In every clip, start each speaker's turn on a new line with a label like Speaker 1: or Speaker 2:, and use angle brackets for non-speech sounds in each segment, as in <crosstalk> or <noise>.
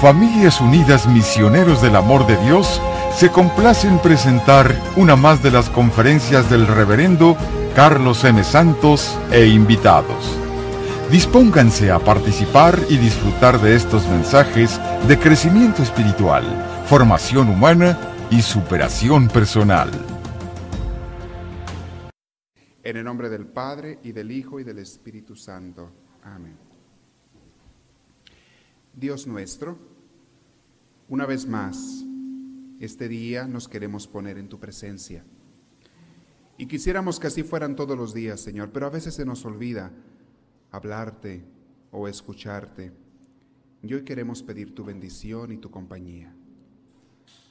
Speaker 1: Familias Unidas Misioneros del Amor de Dios se complace en presentar una más de las conferencias del reverendo Carlos M. Santos e invitados. Dispónganse a participar y disfrutar de estos mensajes de crecimiento espiritual, formación humana y superación personal.
Speaker 2: En el nombre del Padre y del Hijo y del Espíritu Santo. Amén. Dios nuestro, una vez más, este día nos queremos poner en tu presencia. Y quisiéramos que así fueran todos los días, Señor, pero a veces se nos olvida hablarte o escucharte. Y hoy queremos pedir tu bendición y tu compañía.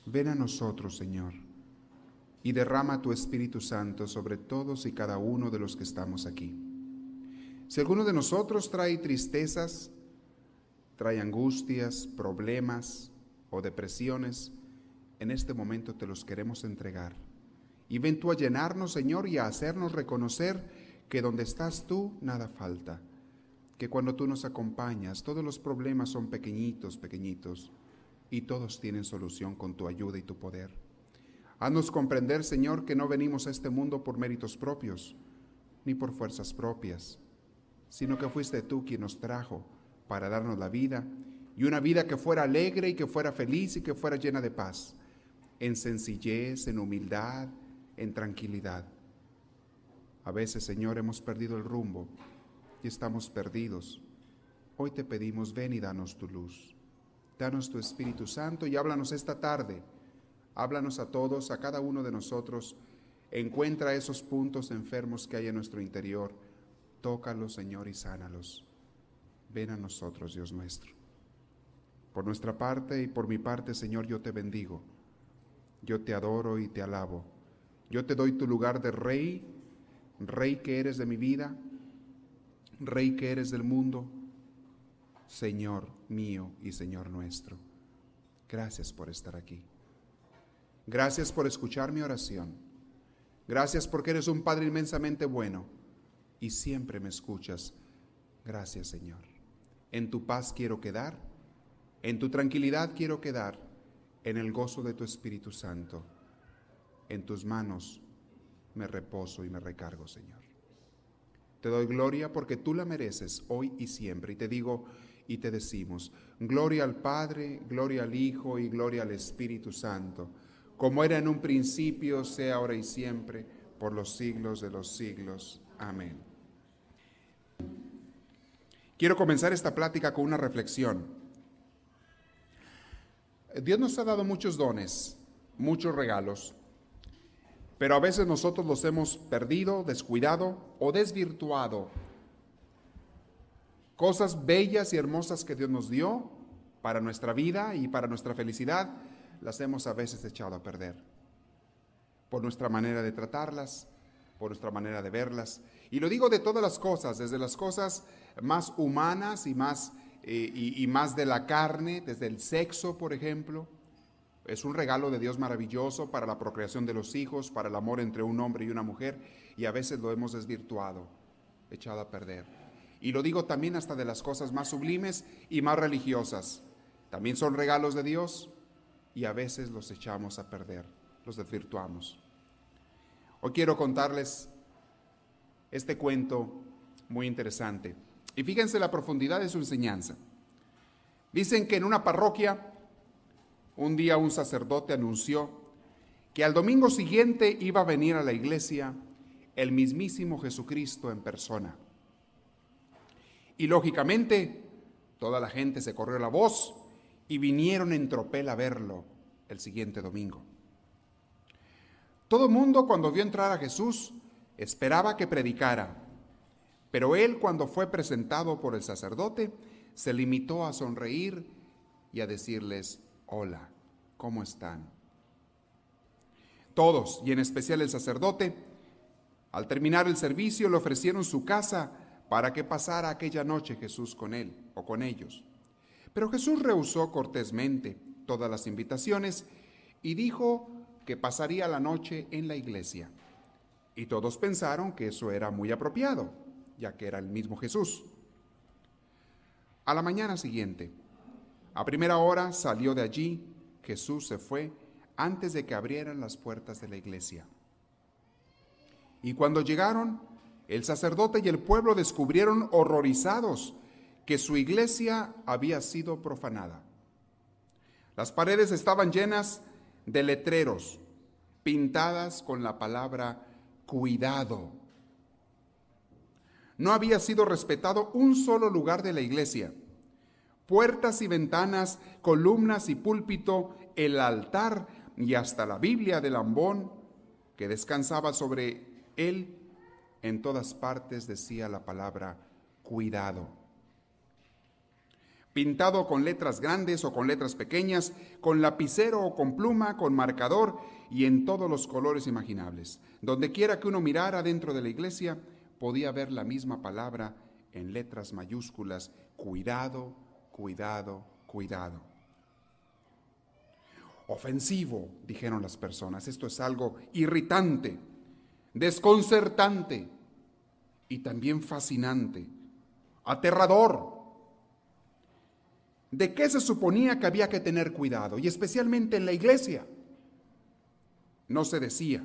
Speaker 2: Ven a nosotros, Señor y derrama tu Espíritu Santo sobre todos y cada uno de los que estamos aquí. Si alguno de nosotros trae tristezas, trae angustias, problemas o depresiones, en este momento te los queremos entregar. Y ven tú a llenarnos, Señor, y a hacernos reconocer que donde estás tú, nada falta. Que cuando tú nos acompañas, todos los problemas son pequeñitos, pequeñitos, y todos tienen solución con tu ayuda y tu poder. Haznos comprender, Señor, que no venimos a este mundo por méritos propios, ni por fuerzas propias, sino que fuiste tú quien nos trajo para darnos la vida, y una vida que fuera alegre y que fuera feliz y que fuera llena de paz, en sencillez, en humildad, en tranquilidad. A veces, Señor, hemos perdido el rumbo y estamos perdidos. Hoy te pedimos, ven y danos tu luz. Danos tu Espíritu Santo y háblanos esta tarde Háblanos a todos, a cada uno de nosotros. Encuentra esos puntos enfermos que hay en nuestro interior. Tócalos, Señor, y sánalos. Ven a nosotros, Dios nuestro. Por nuestra parte y por mi parte, Señor, yo te bendigo. Yo te adoro y te alabo. Yo te doy tu lugar de rey, rey que eres de mi vida, rey que eres del mundo, Señor mío y Señor nuestro. Gracias por estar aquí. Gracias por escuchar mi oración. Gracias porque eres un Padre inmensamente bueno y siempre me escuchas. Gracias Señor. En tu paz quiero quedar, en tu tranquilidad quiero quedar, en el gozo de tu Espíritu Santo. En tus manos me reposo y me recargo, Señor. Te doy gloria porque tú la mereces hoy y siempre. Y te digo y te decimos, gloria al Padre, gloria al Hijo y gloria al Espíritu Santo como era en un principio, sea ahora y siempre, por los siglos de los siglos. Amén. Quiero comenzar esta plática con una reflexión. Dios nos ha dado muchos dones, muchos regalos, pero a veces nosotros los hemos perdido, descuidado o desvirtuado. Cosas bellas y hermosas que Dios nos dio para nuestra vida y para nuestra felicidad, las hemos a veces echado a perder. Por nuestra manera de tratarlas, por nuestra manera de verlas. Y lo digo de todas las cosas, desde las cosas más humanas y más, eh, y, más de la carne, desde el sexo, por ejemplo. Es un regalo de Dios maravilloso para la procreación de los hijos, para el amor entre un hombre y una mujer, y a veces lo hemos desvirtuado, echado a perder. Y lo digo también hasta de las cosas más sublimes y más religiosas. También son regalos de Dios, y a veces los echamos a perder, los desvirtuamos. Hoy quiero contarles este cuento muy interesante. Y fíjense la profundidad de su enseñanza. Dicen que en una parroquia, un día un sacerdote anunció que al domingo siguiente iba a venir a la iglesia el mismísimo Jesucristo en persona. Y lógicamente, toda la gente se corrió la voz y vinieron en tropel a verlo el siguiente domingo. Todo mundo cuando vio entrar a Jesús esperaba que predicara, pero él cuando fue presentado por el sacerdote se limitó a sonreír y a decirles, hola, ¿cómo están? Todos, y en especial el sacerdote, al terminar el servicio le ofrecieron su casa para que pasara aquella noche Jesús con él o con ellos. Pero Jesús rehusó cortésmente todas las invitaciones y dijo que pasaría la noche en la iglesia. Y todos pensaron que eso era muy apropiado, ya que era el mismo Jesús. A la mañana siguiente, A primera hora salió de allí, Jesús se fue antes de que abrieran las puertas de la iglesia. Y cuando llegaron, el sacerdote y el pueblo descubrieron horrorizados que su iglesia había sido profanada. Las paredes estaban llenas de letreros pintadas con la palabra cuidado. No había sido respetado un solo lugar de la iglesia. Puertas y ventanas, columnas y púlpito, el altar y hasta la Biblia de Lambón que descansaba sobre él, en todas partes decía la palabra cuidado. Pintado con letras grandes o con letras pequeñas, con lapicero o con pluma, con marcador y en todos los colores imaginables. Donde quiera que uno mirara dentro de la iglesia, podía ver la misma palabra en letras mayúsculas, cuidado, cuidado, cuidado. Ofensivo, dijeron las personas, esto es algo irritante, desconcertante y también fascinante, aterrador. ¿De qué se suponía que había que tener cuidado? Y especialmente en la iglesia. No se decía,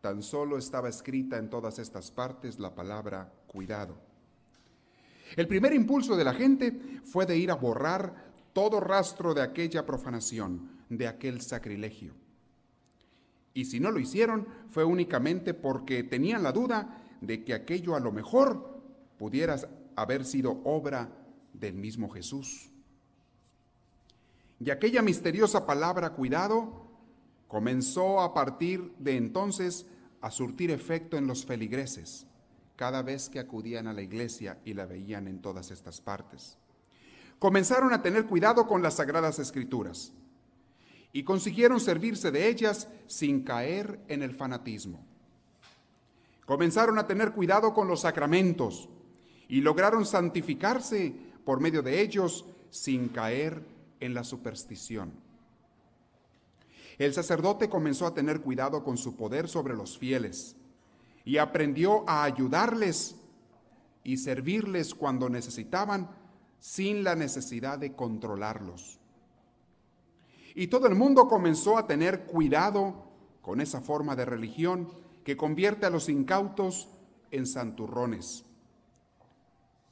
Speaker 2: tan solo estaba escrita en todas estas partes la palabra cuidado. El primer impulso de la gente fue de ir a borrar todo rastro de aquella profanación, de aquel sacrilegio. Y si no lo hicieron, fue únicamente porque tenían la duda de que aquello a lo mejor pudiera haber sido obra del mismo Jesús. Y aquella misteriosa palabra cuidado comenzó a partir de entonces a surtir efecto en los feligreses cada vez que acudían a la iglesia y la veían en todas estas partes. Comenzaron a tener cuidado con las sagradas escrituras y consiguieron servirse de ellas sin caer en el fanatismo. Comenzaron a tener cuidado con los sacramentos y lograron santificarse por medio de ellos sin caer en la superstición. El sacerdote comenzó a tener cuidado con su poder sobre los fieles y aprendió a ayudarles y servirles cuando necesitaban sin la necesidad de controlarlos. Y todo el mundo comenzó a tener cuidado con esa forma de religión que convierte a los incautos en santurrones.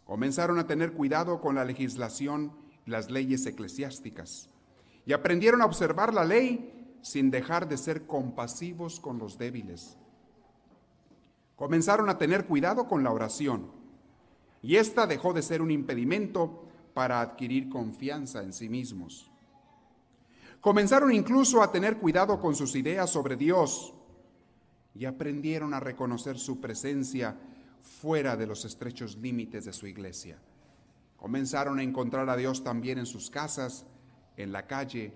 Speaker 2: Comenzaron a tener cuidado con la legislación, las leyes eclesiásticas, y aprendieron a observar la ley sin dejar de ser compasivos con los débiles. Comenzaron a tener cuidado con la oración y esta dejó de ser un impedimento para adquirir confianza en sí mismos. Comenzaron incluso a tener cuidado con sus ideas sobre Dios y aprendieron a reconocer su presencia fuera de los estrechos límites de su iglesia. Comenzaron a encontrar a Dios también en sus casas, en la calle,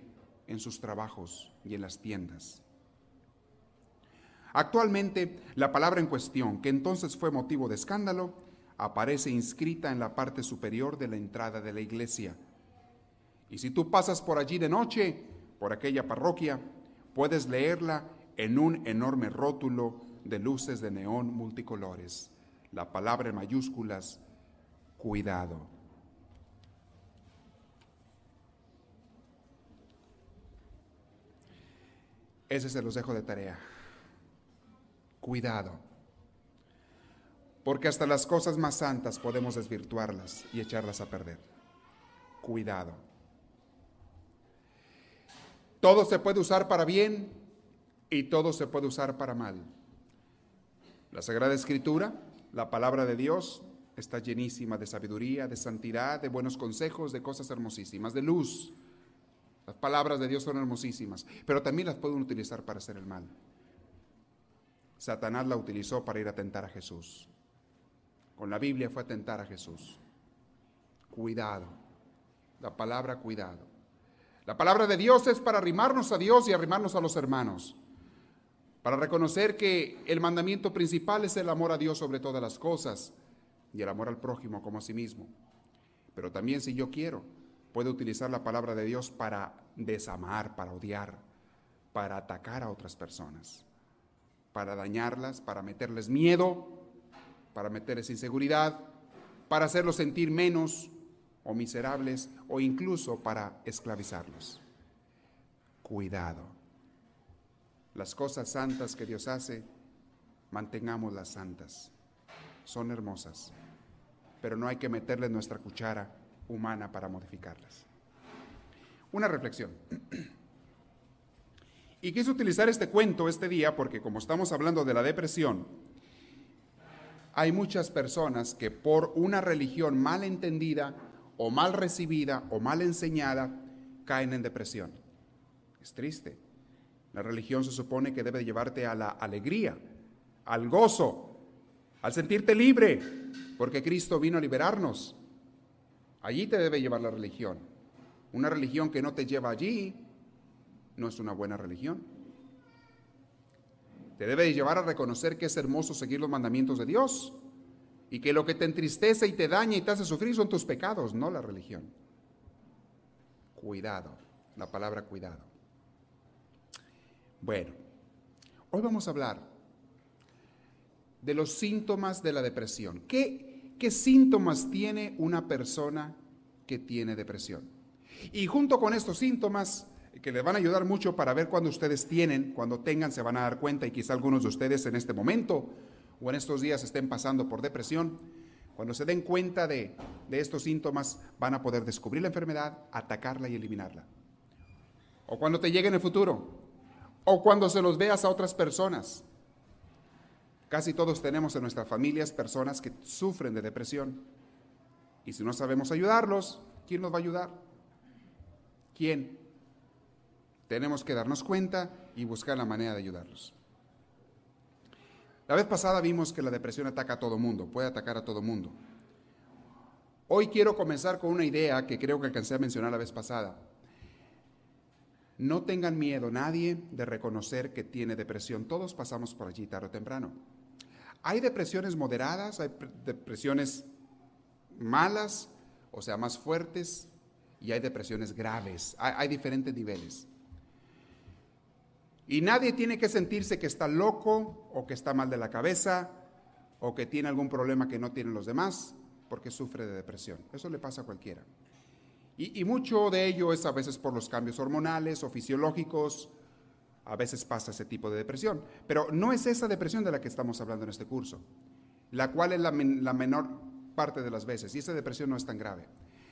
Speaker 2: en sus trabajos y en las tiendas. Actualmente, la palabra en cuestión, que entonces fue motivo de escándalo, aparece inscrita en la parte superior de la entrada de la iglesia. Y si tú pasas por allí de noche, por aquella parroquia, puedes leerla en un enorme rótulo de luces de neón multicolores. La palabra en mayúsculas, cuidado. Ese se los dejo de tarea. Cuidado. Porque hasta las cosas más santas podemos desvirtuarlas y echarlas a perder. Cuidado. Todo se puede usar para bien y todo se puede usar para mal. La Sagrada Escritura, la palabra de Dios, está llenísima de sabiduría, de santidad, de buenos consejos, de cosas hermosísimas, de luz, las palabras de Dios son hermosísimas, pero también las pueden utilizar para hacer el mal. Satanás la utilizó para ir a tentar a Jesús. Con la Biblia fue a tentar a Jesús. Cuidado. La palabra cuidado. La palabra de Dios es para arrimarnos a Dios y arrimarnos a los hermanos. Para reconocer que el mandamiento principal es el amor a Dios sobre todas las cosas y el amor al prójimo como a sí mismo. Pero también si yo quiero, puede utilizar la palabra de Dios para desamar, para odiar, para atacar a otras personas, para dañarlas, para meterles miedo, para meterles inseguridad, para hacerlos sentir menos, o miserables o incluso para esclavizarlos. Cuidado. Las cosas santas que Dios hace, mantengámoslas santas. Son hermosas, pero no hay que meterle nuestra cuchara humana para modificarlas. Una reflexión. <clears throat> Y quise utilizar este cuento este día porque como estamos hablando de la depresión, hay muchas personas que por una religión mal entendida o mal recibida o mal enseñada caen en depresión. Es triste. La religión se supone que debe llevarte a la alegría, al gozo, al sentirte libre, porque Cristo vino a liberarnos. Allí te debe llevar la religión. Una religión que no te lleva allí no es una buena religión. Te debe llevar a reconocer que es hermoso seguir los mandamientos de Dios y que lo que te entristece y te daña y te hace sufrir son tus pecados, no la religión. Cuidado, la palabra cuidado. Bueno, hoy vamos a hablar de los síntomas de la depresión. ¿Qué, qué síntomas tiene una persona que tiene depresión? Y junto con estos síntomas, que les van a ayudar mucho para ver cuando ustedes tienen, cuando tengan, se van a dar cuenta y quizá algunos de ustedes en este momento o en estos días estén pasando por depresión, cuando se den cuenta de, de estos síntomas van a poder descubrir la enfermedad, atacarla y eliminarla. O cuando te llegue en el futuro, o cuando se los veas a otras personas. Casi todos tenemos en nuestras familias personas que sufren de depresión. Y si no sabemos ayudarlos, ¿quién nos va a ayudar? ¿Quién? Tenemos que darnos cuenta y buscar la manera de ayudarlos. La vez pasada vimos que la depresión ataca a todo mundo, puede atacar a todo mundo. Hoy quiero comenzar con una idea que creo que alcancé a mencionar la vez pasada. No tengan miedo nadie de reconocer que tiene depresión. Todos pasamos por allí tarde o temprano. Hay depresiones moderadas, hay depresiones malas, o sea, más fuertes, y hay depresiones graves. Hay, diferentes niveles. Y nadie tiene que sentirse que está loco o que está mal de la cabeza o que tiene algún problema que no tienen los demás porque sufre de depresión. Eso le pasa a cualquiera. Y, mucho de ello es a veces por los cambios hormonales o fisiológicos, a veces pasa ese tipo de depresión. Pero no es esa depresión de la que estamos hablando en este curso, la cual es la, menor parte de las veces, y esa depresión no es tan grave.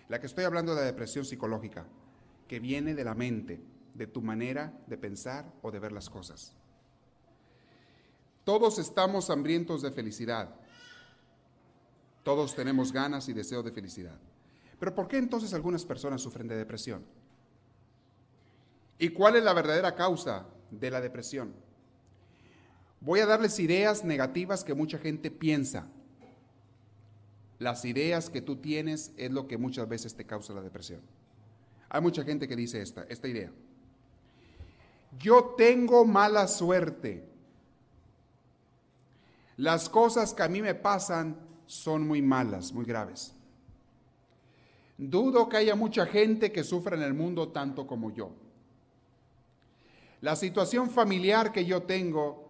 Speaker 2: La que estoy hablando es la depresión psicológica, que viene de la mente, de tu manera de pensar o de ver las cosas. Todos estamos hambrientos de felicidad. Todos tenemos ganas y deseo de felicidad. Pero ¿por qué entonces algunas personas sufren de depresión? ¿Y cuál es la verdadera causa de la depresión? Voy a darles ideas negativas que mucha gente piensa. Las ideas que tú tienes es lo que muchas veces te causa la depresión. Hay mucha gente que dice esta, esta idea yo tengo mala suerte. Las cosas que a mí me pasan son muy malas, muy graves. Dudo que haya mucha gente que sufra en el mundo tanto como yo. La situación familiar que yo tengo,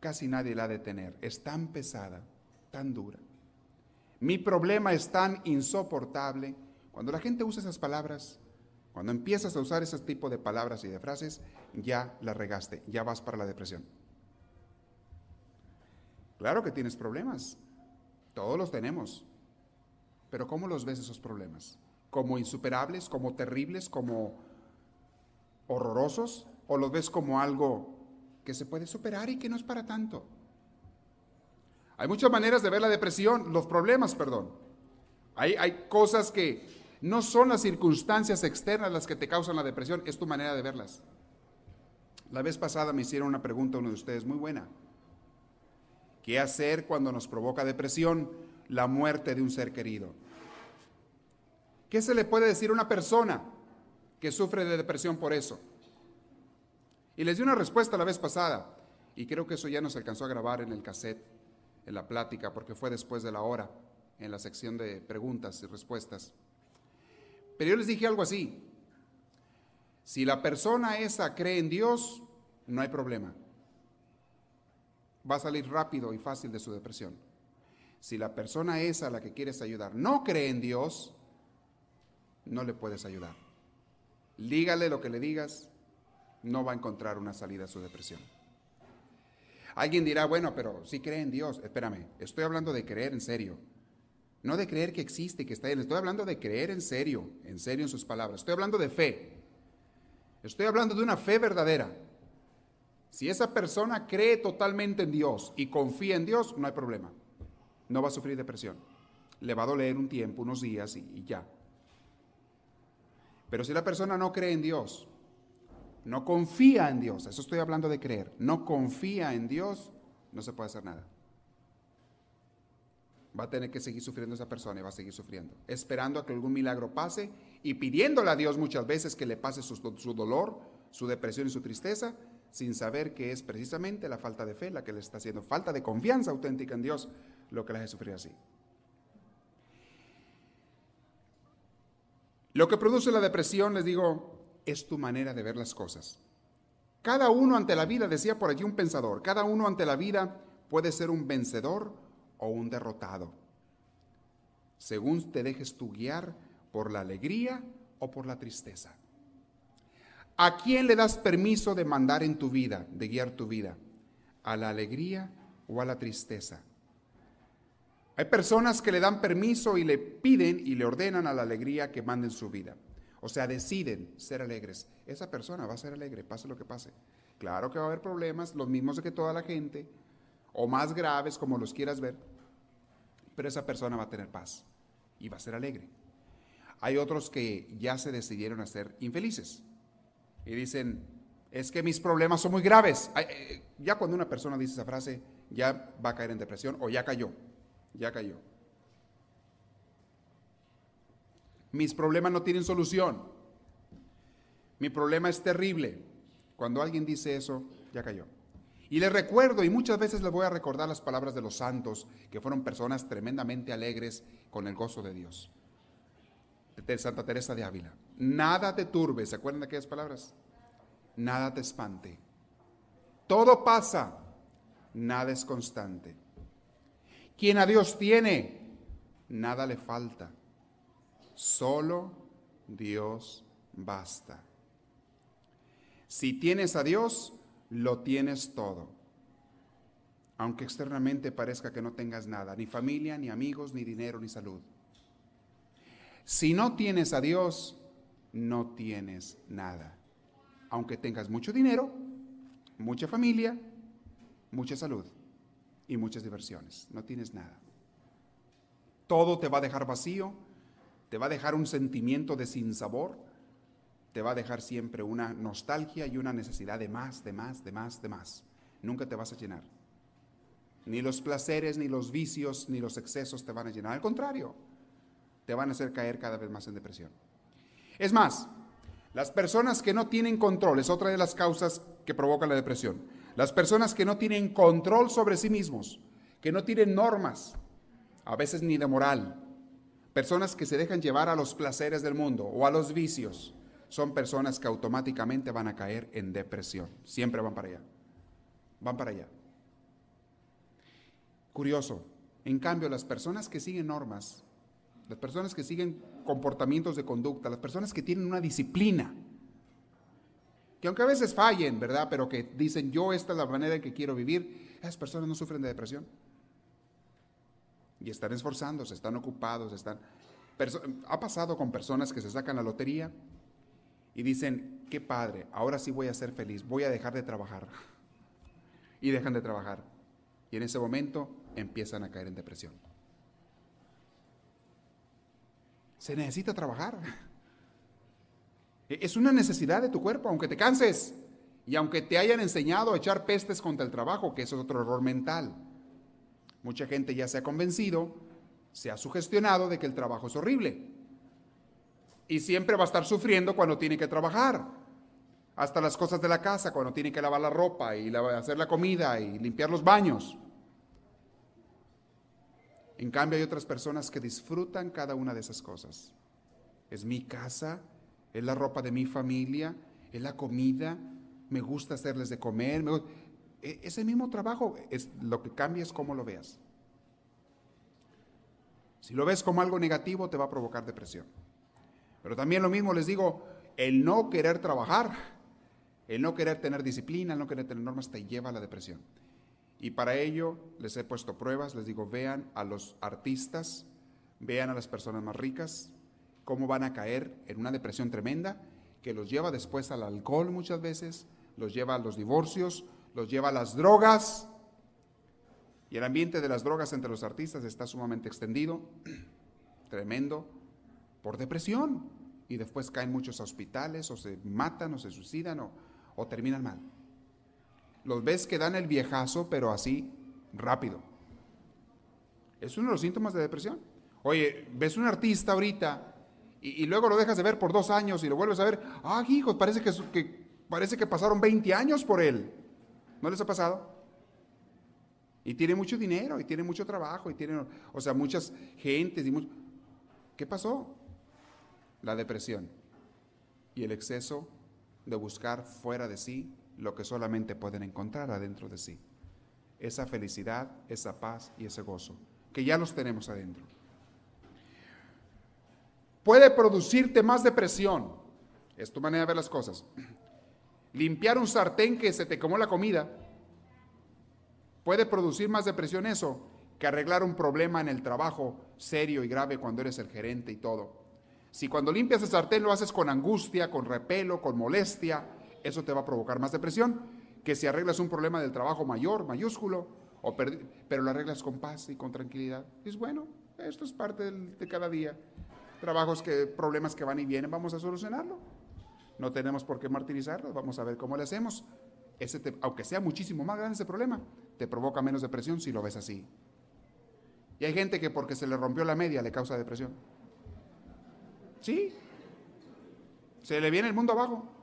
Speaker 2: casi nadie la ha de tener. Es tan pesada, tan dura. Mi problema es tan insoportable. Cuando la gente usa esas palabras, cuando empiezas a usar ese tipo de palabras y de frases, ya la regaste, ya vas para la depresión. Claro que tienes problemas, todos los tenemos, pero ¿cómo los ves esos problemas? ¿Como insuperables, como terribles, como horrorosos? ¿O los ves como algo que se puede superar y que no es para tanto? Hay muchas maneras de ver la depresión, los problemas, perdón. Hay, hay cosas que no son las circunstancias externas las que te causan la depresión, es tu manera de verlas. La vez pasada me hicieron una pregunta uno de ustedes muy buena. ¿Qué hacer cuando nos provoca depresión la muerte de un ser querido? ¿Qué se le puede decir a una persona que sufre de depresión por eso? Y les di una respuesta la vez pasada, y creo que eso ya nos alcanzó a grabar en el cassette, en la plática, porque fue después de la hora, en la sección de preguntas y respuestas. Pero yo les dije algo así. Si la persona esa cree en Dios, no hay problema. Va a salir rápido y fácil de su depresión. Si la persona esa a la que quieres ayudar no cree en Dios, no le puedes ayudar. Dígale lo que le digas, no va a encontrar una salida a su depresión. Alguien dirá, bueno, pero si cree en Dios. Espérame, estoy hablando de creer en serio. No de creer que existe, que está en. Estoy hablando de creer en serio, en serio en sus palabras. Estoy hablando de fe. Estoy hablando de una fe verdadera. Si esa persona cree totalmente en Dios y confía en Dios, no hay problema. No va a sufrir depresión. Le va a doler un tiempo, unos días y, y ya. Pero si la persona no cree en Dios, no confía en Dios, eso estoy hablando de creer, no confía en Dios, no se puede hacer nada. Va a tener que seguir sufriendo esa persona y va a seguir sufriendo, esperando a que algún milagro pase y pidiéndole a Dios muchas veces que le pase su, dolor, su depresión y su tristeza, sin saber que es precisamente la falta de fe la que le está haciendo, falta de confianza auténtica en Dios, lo que le hace sufrir así. Lo que produce la depresión, les digo, es tu manera de ver las cosas. Cada uno ante la vida, decía por allí un pensador, cada uno ante la vida puede ser un vencedor o un derrotado, según te dejes tu guiar por la alegría o por la tristeza. ¿A quién le das permiso de mandar en tu vida, de guiar tu vida? ¿A la alegría o a la tristeza? Hay personas que le dan permiso y le piden y le ordenan a la alegría que manden su vida. O sea, deciden ser alegres. Esa persona va a ser alegre, pase lo que pase. Claro que va a haber problemas, los mismos que toda la gente, o más graves como los quieras ver, pero esa persona va a tener paz y va a ser alegre. Hay otros que ya se decidieron a ser infelices y dicen, es que mis problemas son muy graves. Eh, ya cuando una persona dice esa frase, ya va a caer en depresión o ya cayó, ya cayó. Mis problemas no tienen solución. Mi problema es terrible. Cuando alguien dice eso, ya cayó. Y le recuerdo, y muchas veces les voy a recordar las palabras de los santos, que fueron personas tremendamente alegres con el gozo de Dios. De Santa Teresa de Ávila. Nada te turbe, ¿se acuerdan de aquellas palabras? Nada te espante. Todo pasa, nada es constante. Quien a Dios tiene, nada le falta. Solo Dios basta. Si tienes a Dios, lo tienes todo. Aunque externamente parezca que no tengas nada, ni familia, ni amigos, ni dinero, ni salud. Si no tienes a Dios, no tienes nada. Aunque tengas mucho dinero, mucha familia, mucha salud y muchas diversiones, no tienes nada. Todo te va a dejar vacío te va a dejar un sentimiento de sinsabor, te va a dejar siempre una nostalgia y una necesidad de más, de más, de más, de más. Nunca te vas a llenar. Ni los placeres, ni los vicios, ni los excesos te van a llenar. Al contrario, te van a hacer caer cada vez más en depresión. Es más, las personas que no tienen control, es otra de las causas que provocan la depresión. Las personas que no tienen control sobre sí mismos, que no tienen normas, a veces ni de moral, Personas que se dejan llevar a los placeres del mundo o a los vicios son personas que automáticamente van a caer en depresión. Siempre van para allá. Van para allá. Curioso. En cambio, las personas que siguen normas, las personas que siguen comportamientos de conducta, las personas que tienen una disciplina, que aunque a veces fallen, ¿verdad? Pero que dicen, yo esta es la manera en que quiero vivir, esas personas no sufren de depresión y están esforzándose, están ocupados, están... ha pasado con personas que se sacan la lotería y dicen, qué padre, ahora sí voy a ser feliz, voy a dejar de trabajar. <laughs> Y dejan de trabajar. Y en ese momento empiezan a caer en depresión. Se necesita trabajar. <laughs> Es una necesidad de tu cuerpo, aunque te canses y aunque te hayan enseñado a echar pestes contra el trabajo, que eso es otro error mental. Mucha gente ya se ha convencido, se ha sugestionado de que el trabajo es horrible. Y siempre va a estar sufriendo cuando tiene que trabajar. Hasta las cosas de la casa, cuando tiene que lavar la ropa y hacer la comida y limpiar los baños. En cambio hay otras personas que disfrutan cada una de esas cosas. Es mi casa, es la ropa de mi familia, es la comida, me gusta hacerles de comer. Me ese mismo trabajo, es, lo que cambia es cómo lo veas. Si lo ves como algo negativo, te va a provocar depresión. Pero también lo mismo les digo, el no querer trabajar, el no querer tener disciplina, el no querer tener normas te lleva a la depresión. Y para ello les he puesto pruebas, les digo, vean a los artistas, vean a las personas más ricas, cómo van a caer en una depresión tremenda que los lleva después al alcohol muchas veces, los lleva a los divorcios, los lleva a las drogas. Y el ambiente de las drogas entre los artistas está sumamente extendido, <clears throat> tremendo, por depresión. Y después caen muchos hospitales, o se matan, o se suicidan, o, terminan mal. Los ves que dan el viejazo, pero así, rápido. Es uno de los síntomas de depresión. Oye, ves un artista ahorita y, luego lo dejas de ver por dos años y lo vuelves a ver. Ah, hijos, parece que, que, parece que pasaron 20 años por él. ¿No les ha pasado? Y tiene mucho dinero, y tiene mucho trabajo, y tiene, o sea, muchas gentes. Y ¿Qué pasó? La depresión y el exceso de buscar fuera de sí lo que solamente pueden encontrar adentro de sí. Esa felicidad, esa paz y ese gozo, que ya los tenemos adentro. Puede producirte más depresión. Es tu manera de ver las cosas. Limpiar un sartén que se te comó la comida. Puede producir más depresión eso que arreglar un problema en el trabajo serio y grave cuando eres el gerente y todo. Si cuando limpias el sartén lo haces con angustia, con repelo, con molestia, eso te va a provocar más depresión que si arreglas un problema del trabajo mayor, mayúsculo, pero lo arreglas con paz y con tranquilidad. Es bueno, esto es parte de cada día. Trabajos que, problemas que van y vienen, vamos a solucionarlo. No tenemos por qué martirizarlos, vamos a ver cómo le hacemos. Ese aunque sea muchísimo más grande ese problema, te provoca menos depresión si lo ves así. Y hay gente que porque se le rompió la media le causa depresión. Sí. Se le viene el mundo abajo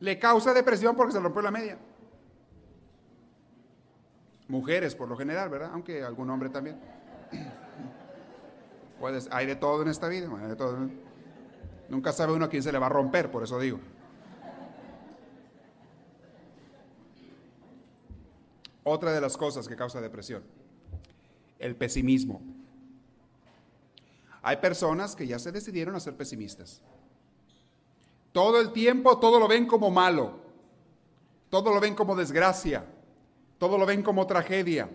Speaker 2: le causa depresión porque se rompió la media. Mujeres por lo general, ¿verdad? Aunque algún hombre también. <clears throat> Puedes, hay de todo en esta vida, hay de todo. Nunca sabe uno a quién se le va a romper, por eso digo. Otra de las cosas que causa depresión, el pesimismo. Hay personas que ya se decidieron a ser pesimistas. Todo el tiempo todo lo ven como malo, todo lo ven como desgracia, todo lo ven como tragedia,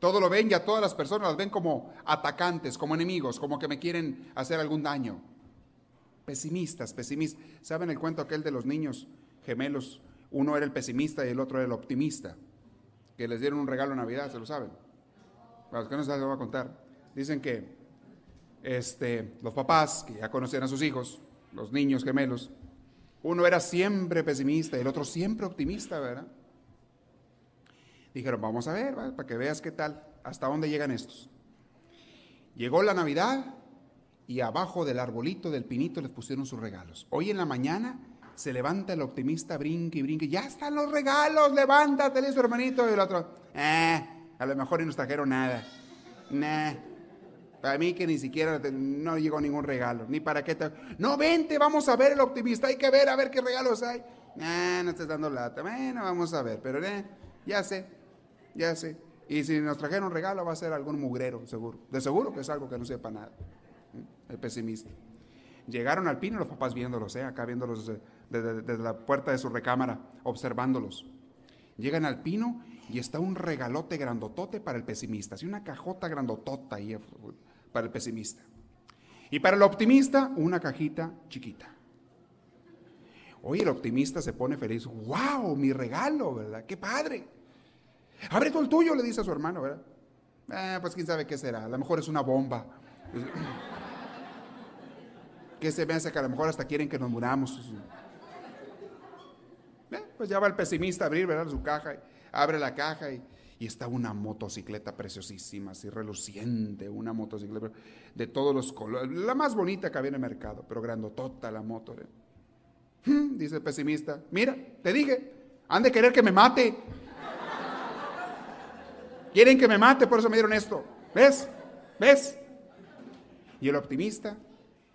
Speaker 2: todo lo ven y a todas las personas las ven como atacantes, como enemigos, como que me quieren hacer algún daño. Pesimistas, pesimistas. ¿Saben el cuento aquel de los niños gemelos? Uno era el pesimista y el otro era el optimista, que les dieron un regalo en Navidad, ¿se lo saben? Para los que no saben, lo voy a contar. Dicen que este, los papás, que ya conocían a sus hijos, los niños gemelos, uno era siempre pesimista y el otro siempre optimista, ¿verdad? Dijeron, vamos a ver, para que veas qué tal, hasta dónde llegan estos. Llegó la Navidad y abajo del arbolito del pinito les pusieron sus regalos. Hoy en la mañana se levanta el optimista, brinque y brinque, ya están los regalos, levántate, le su hermanito, y el otro, eh, a lo mejor ni nos trajeron nada. Nah. Para mí que ni siquiera no llegó ningún regalo, ni para qué te... No, vente, vamos a ver el optimista, hay que ver, a ver qué regalos hay. no estés dando lata. Bueno, vamos a ver, pero ya sé, ya sé. Y si nos trajeron regalo va a ser algún mugrero, seguro. De seguro que es algo que no sepa nada. El pesimista. Llegaron al pino los papás viéndolos, ¿eh? acá viéndolos desde, la puerta de su recámara, observándolos. Llegan al pino y está un regalote grandotote para el pesimista, así una cajota grandotota ahí para el pesimista. Y para el optimista, una cajita chiquita. Hoy el optimista se pone feliz. ¡Wow! Mi regalo, ¿verdad? ¡Qué padre! Abre todo el tuyo, le dice a su hermano, ¿verdad? Eh, pues quién sabe qué será. A lo mejor es una bomba. ¿Qué se me hace que a lo mejor hasta quieren que nos muramos? Eh, pues ya va el pesimista a abrir, ¿verdad? Su caja. Abre la caja y y está una motocicleta preciosísima, así reluciente, una motocicleta de todos los colores, la más bonita que había en el mercado, pero grandotota la moto. ¿eh? Hmm, dice el pesimista, mira, te dije, han de querer que me mate. Quieren que me mate, por eso me dieron esto. ¿Ves? ¿Ves? Y el optimista,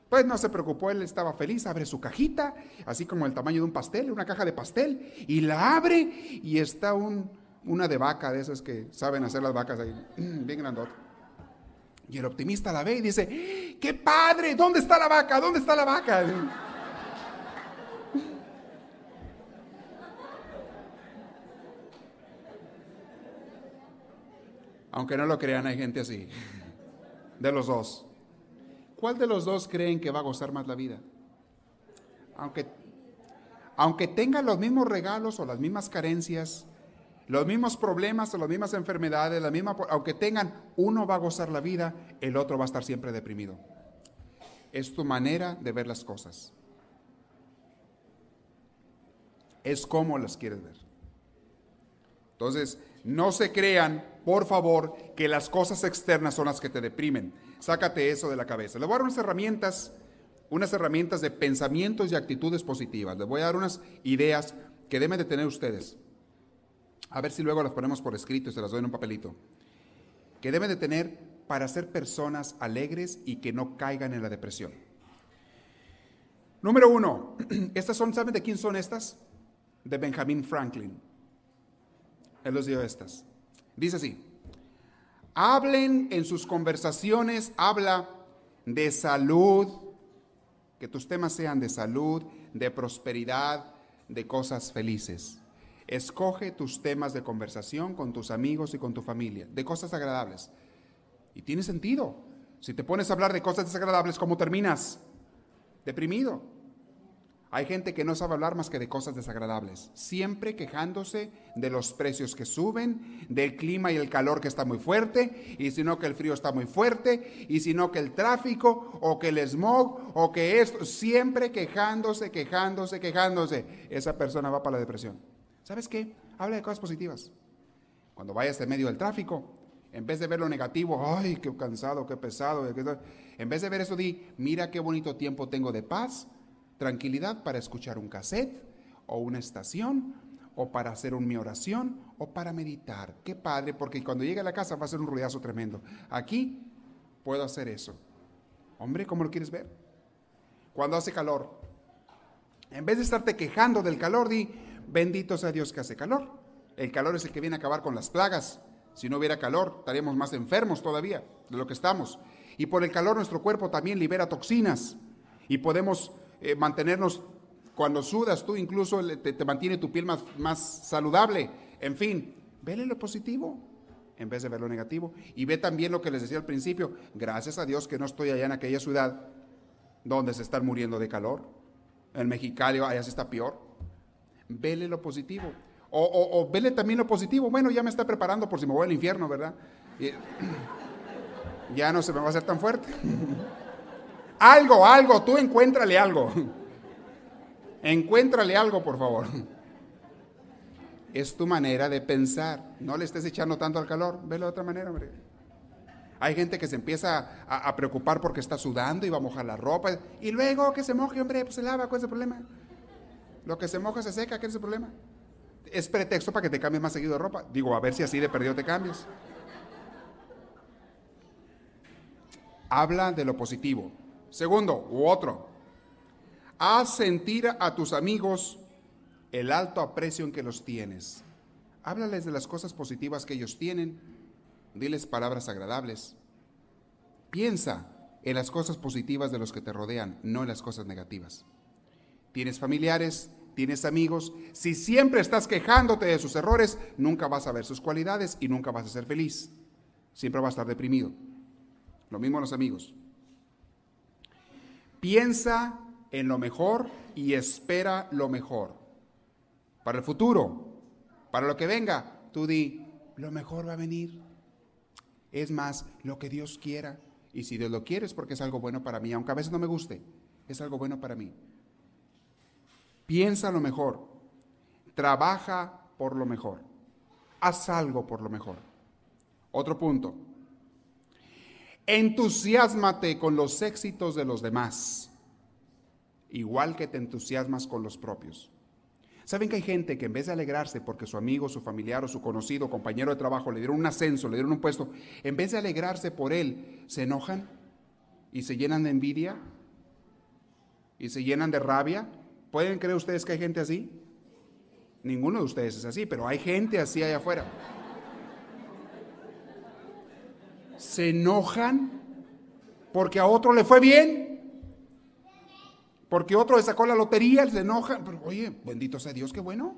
Speaker 2: pues no se preocupó, él estaba feliz, abre su cajita, así como el tamaño de un pastel, una caja de pastel, y la abre y está un una de vaca, de esas que saben hacer las vacas ahí, <clears throat> bien grandota. Y el optimista la ve y dice, ¡Qué padre! ¿Dónde está la vaca? ¿Dónde está la vaca? <laughs> Aunque no lo crean, hay gente así. De los dos. ¿Cuál de los dos creen que va a gozar más la vida? Aunque, aunque tenga los mismos regalos o las mismas carencias, los mismos problemas o las mismas enfermedades, la misma, aunque tengan, uno va a gozar la vida, el otro va a estar siempre deprimido. Es tu manera de ver las cosas. Es como las quieres ver. Entonces, no se crean, por favor, que las cosas externas son las que te deprimen. Sácate eso de la cabeza. Le voy a dar unas herramientas, unas herramientas de pensamientos y actitudes positivas. Les voy a dar unas ideas que deben de tener ustedes. A ver si luego las ponemos por escrito y se las doy en un papelito. Que deben de tener para ser personas alegres y que no caigan en la depresión. Número uno, <clears throat> estas son, ¿saben de quién son estas? De Benjamin Franklin. Él los dio estas. Dice así, hablen en sus conversaciones, habla de salud, que tus temas sean de salud, de prosperidad, de cosas felices. Escoge tus temas de conversación con tus amigos y con tu familia, de cosas agradables. Y tiene sentido. Si te pones a hablar de cosas desagradables, ¿cómo terminas? Deprimido. Hay gente que no sabe hablar más que de cosas desagradables, siempre quejándose de los precios que suben, del clima y el calor que está muy fuerte, y si no que el frío está muy fuerte, y si no que el tráfico, o que el smog, o que esto, siempre quejándose, quejándose, quejándose. Esa persona va para la depresión. ¿Sabes qué? Habla de cosas positivas. Cuando vayas en medio del tráfico, en vez de ver lo negativo, ay, qué cansado, qué pesado, en vez de ver eso, di, mira qué bonito tiempo tengo de paz tranquilidad para escuchar un cassette o una estación o para hacer un, mi oración o para meditar. Qué padre, porque cuando llegue a la casa va a ser un ruidazo tremendo. Aquí puedo hacer eso. Hombre, ¿cómo lo quieres ver? Cuando hace calor, en vez de estarte quejando del calor, di, bendito sea Dios que hace calor. El calor es el que viene a acabar con las plagas. Si no hubiera calor, estaríamos más enfermos todavía de lo que estamos. Y por el calor nuestro cuerpo también libera toxinas y podemos eh, mantenernos, cuando sudas tú incluso te, mantiene tu piel más, más saludable. En fin, vele lo positivo en vez de ver lo negativo. Y ve también lo que les decía al principio, gracias a Dios que no estoy allá en aquella ciudad donde se están muriendo de calor. En Mexicali allá se está peor. Vele lo positivo. O, o, vele también lo positivo. Bueno, ya me está preparando por si me voy al infierno, ¿verdad? <clears throat> ya no se me va a hacer tan fuerte. <laughs> Algo, algo, tú encuéntrale algo. <laughs> Encuéntrale algo, por favor. Es tu manera de pensar. No le estés echando tanto al calor. Velo de otra manera, hombre. Hay gente que se empieza a, preocupar porque está sudando y va a mojar la ropa. Y luego que se moje, hombre, pues se lava, ¿cuál es el problema? Lo que se moja se seca, ¿qué es el problema? Es pretexto para que te cambies más seguido de ropa. Digo, a ver si así de perdido te cambias. Habla de lo positivo. Segundo, u otro, haz sentir a tus amigos el alto aprecio en que los tienes. Háblales de las cosas positivas que ellos tienen, diles palabras agradables. Piensa en las cosas positivas de los que te rodean, no en las cosas negativas. Tienes familiares, tienes amigos. Si siempre estás quejándote de sus errores, nunca vas a ver sus cualidades y nunca vas a ser feliz. Siempre vas a estar deprimido. Lo mismo los amigos. Piensa en lo mejor y espera lo mejor. Para el futuro, para lo que venga, tú di, lo mejor va a venir. Es más, lo que Dios quiera. Y si Dios lo quiere es porque es algo bueno para mí, aunque a veces no me guste, es algo bueno para mí. Piensa lo mejor. Trabaja por lo mejor. Haz algo por lo mejor. Otro punto. Entusiasmate con los éxitos de los demás, igual que te entusiasmas con los propios. ¿Saben que hay gente que en vez de alegrarse porque su amigo, su familiar o su conocido, compañero de trabajo le dieron un ascenso, le dieron un puesto, en vez de alegrarse por él, se enojan y se llenan de envidia y se llenan de rabia? ¿Pueden creer ustedes que hay gente así? Ninguno de ustedes es así, pero hay gente así allá afuera. Se enojan Porque a otro le fue bien. Porque otro le sacó la lotería, se enoja. Pero, oye, bendito sea Dios, qué bueno.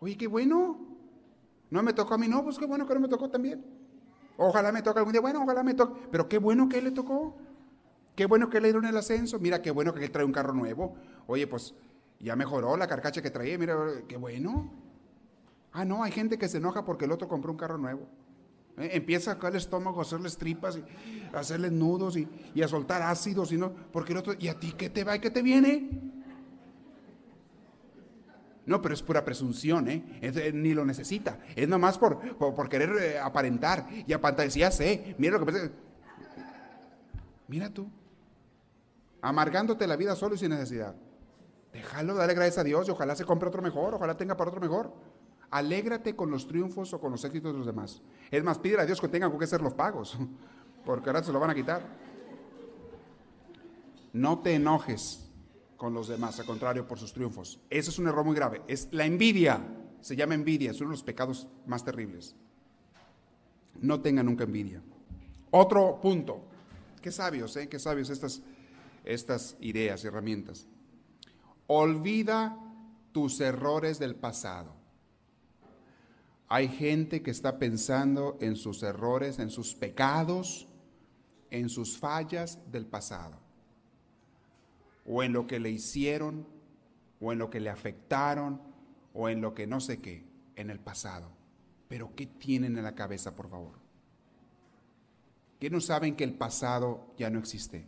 Speaker 2: Oye, qué bueno. No me tocó a mí, no, pues qué bueno que no me tocó también. Ojalá me toque algún día, bueno, ojalá me toque. Pero qué bueno que él le tocó. Qué bueno que le dieron el ascenso. Mira, qué bueno que él trae un carro nuevo. Oye, pues ya mejoró la carcacha que traía. Mira, qué bueno. Ah, no, hay gente que se enoja porque el otro compró un carro nuevo. Eh, empieza acá el estómago a hacerles tripas y a hacerles nudos y, a soltar ácidos y no, porque el otro, ¿y a ti qué te va y qué te viene? No, pero es pura presunción, ¿eh? eh ni lo necesita. Es nomás por, por, querer eh, aparentar y aparentar. ya sé, mira lo que pasa. Mira tú, amargándote la vida solo y sin necesidad. Déjalo, dale gracias a Dios y ojalá se compre otro mejor, ojalá tenga para otro mejor. Alégrate con los triunfos o con los éxitos de los demás. Es más, pídele a Dios que tengan que ser los pagos, <laughs> porque ahora se lo van a quitar. No te enojes con los demás, al contrario, por sus triunfos. Eso es un error muy grave. Es la envidia. Se llama envidia, es uno de los pecados más terribles. No tengan nunca envidia. Otro punto. Qué sabios, ¿eh? Qué sabios estas, estas ideas y herramientas. Olvida tus errores del pasado. Hay gente que está pensando en sus errores, en sus pecados, en sus fallas del pasado o en lo que le hicieron, o en lo que le afectaron, o en lo que no sé qué, en el pasado. Pero ¿qué tienen en la cabeza, por favor? ¿Qué no saben que el pasado ya no existe?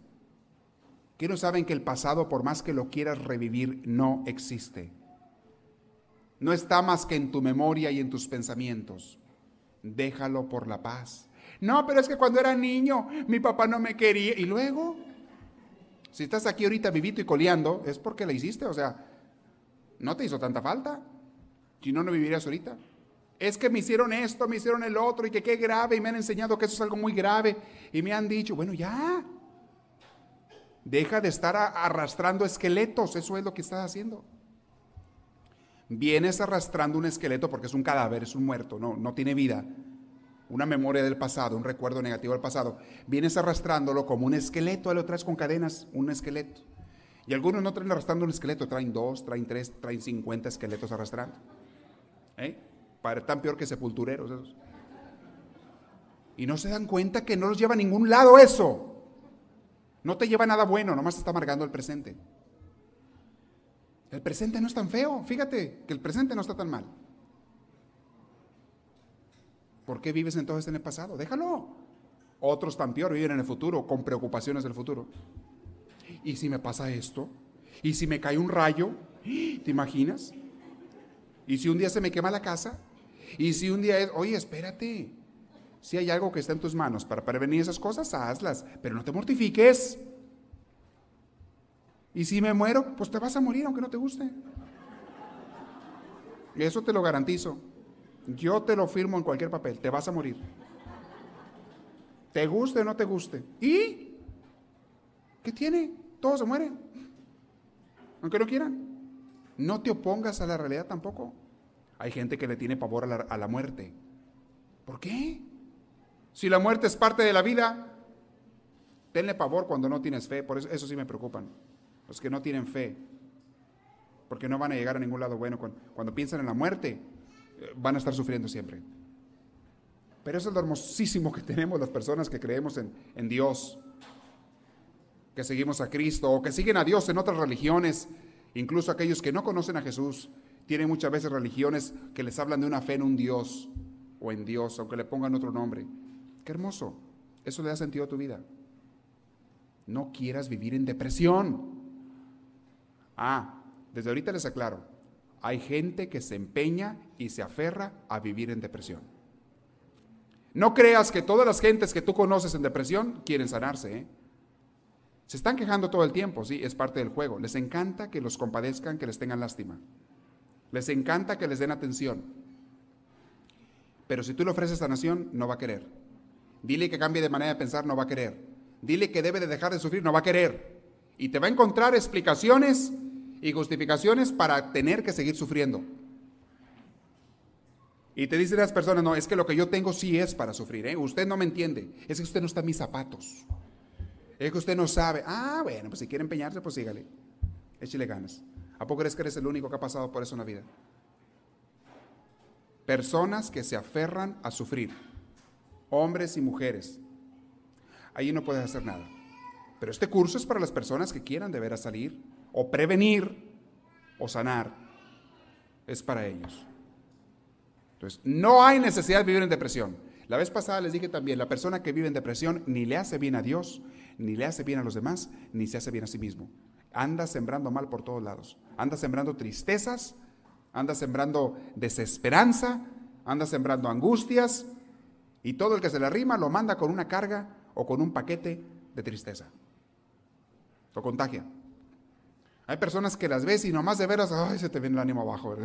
Speaker 2: ¿Qué no saben que el pasado, por más que lo quieras revivir, no existe? No está más que en tu memoria y en tus pensamientos. Déjalo por la paz. No, pero es que cuando era niño mi papá no me quería. ¿Y luego? Si estás aquí ahorita vivito y coleando, es porque la hiciste, o sea, no te hizo tanta falta. Si no, no vivirías ahorita. Es que me hicieron esto, me hicieron el otro, y que qué grave, y me han enseñado que eso es algo muy grave, y me han dicho, bueno, ya. Deja de estar arrastrando esqueletos, eso es lo que estás haciendo. Vienes arrastrando un esqueleto porque es un cadáver, es un muerto, no, no tiene vida una memoria del pasado, un recuerdo negativo del pasado, vienes arrastrándolo como un esqueleto, ahí lo traes con cadenas, un esqueleto. Y algunos no traen arrastrando un esqueleto, traen dos, traen tres, traen cincuenta esqueletos arrastrando. ¿Eh? Para tan peor que sepultureros esos. Y no se dan cuenta que no los lleva a ningún lado eso. No te lleva nada bueno, nomás está amargando el presente. El presente no es tan feo, fíjate que el presente no está tan mal. ¿Por qué vives entonces en el pasado? Déjalo. Otros tan peor viven en el futuro, con preocupaciones del futuro. ¿Y si me pasa esto? ¿Y si me cae un rayo? ¿Te imaginas? ¿Y si un día se me quema la casa? ¿Y si un día es, oye, espérate, si hay algo que está en tus manos para prevenir esas cosas, hazlas, pero no te mortifiques. Y si me muero, pues te vas a morir aunque no te guste. Eso te lo garantizo. Yo te lo firmo en cualquier papel, te vas a morir. Te guste o no te guste. ¿Y? ¿Qué tiene? Todos se mueren. Aunque no quieran. No te opongas a la realidad tampoco. Hay gente que le tiene pavor a la, muerte. ¿Por qué? Si la muerte es parte de la vida, tenle pavor cuando no tienes fe. Por eso, eso sí me preocupan. Los que no tienen fe. Porque no van a llegar a ningún lado bueno. cuando piensan en la muerte, van a estar sufriendo siempre. Pero eso es lo hermosísimo que tenemos las personas que creemos en, en Dios, que seguimos a Cristo o que siguen a Dios en otras religiones, incluso aquellos que no conocen a Jesús, tienen muchas veces religiones que les hablan de una fe en un Dios o en Dios, aunque le pongan otro nombre. Qué hermoso, eso le da sentido a tu vida. No quieras vivir en depresión. Ah, desde ahorita les aclaro, hay gente que se empeña y se aferra a vivir en depresión. No creas que todas las gentes que tú conoces en depresión quieren sanarse. ¿eh? Se están quejando todo el tiempo, sí, es parte del juego. Les encanta que los compadezcan, que les tengan lástima. Les encanta que les den atención. Pero si tú le ofreces sanación, no va a querer. Dile que cambie de manera de pensar, no va a querer. Dile que debe de dejar de sufrir, no va a querer. Y te va a encontrar explicaciones y justificaciones para tener que seguir sufriendo. Y te dicen las personas, no, es que lo que yo tengo sí es para sufrir, ¿eh? usted no me entiende, es que usted no está en mis zapatos. Es que usted no sabe. Ah, bueno, pues si quiere empeñarse, pues sígale. Échale ganas. ¿A poco crees que eres el único que ha pasado por eso en la vida? Personas que se aferran a sufrir. Hombres y mujeres. Ahí no puedes hacer nada. Pero este curso es para las personas que quieran de veras salir o prevenir o sanar. Es para ellos. Entonces, no hay necesidad de vivir en depresión. La vez pasada les dije también, la persona que vive en depresión ni le hace bien a Dios, ni le hace bien a los demás, ni se hace bien a sí mismo. Anda sembrando mal por todos lados. Anda sembrando tristezas, anda sembrando desesperanza, anda sembrando angustias, y todo el que se le arrima lo manda con una carga o con un paquete de tristeza. Lo contagia. Hay personas que las ves y nomás de veras, ay, se te viene el ánimo abajo.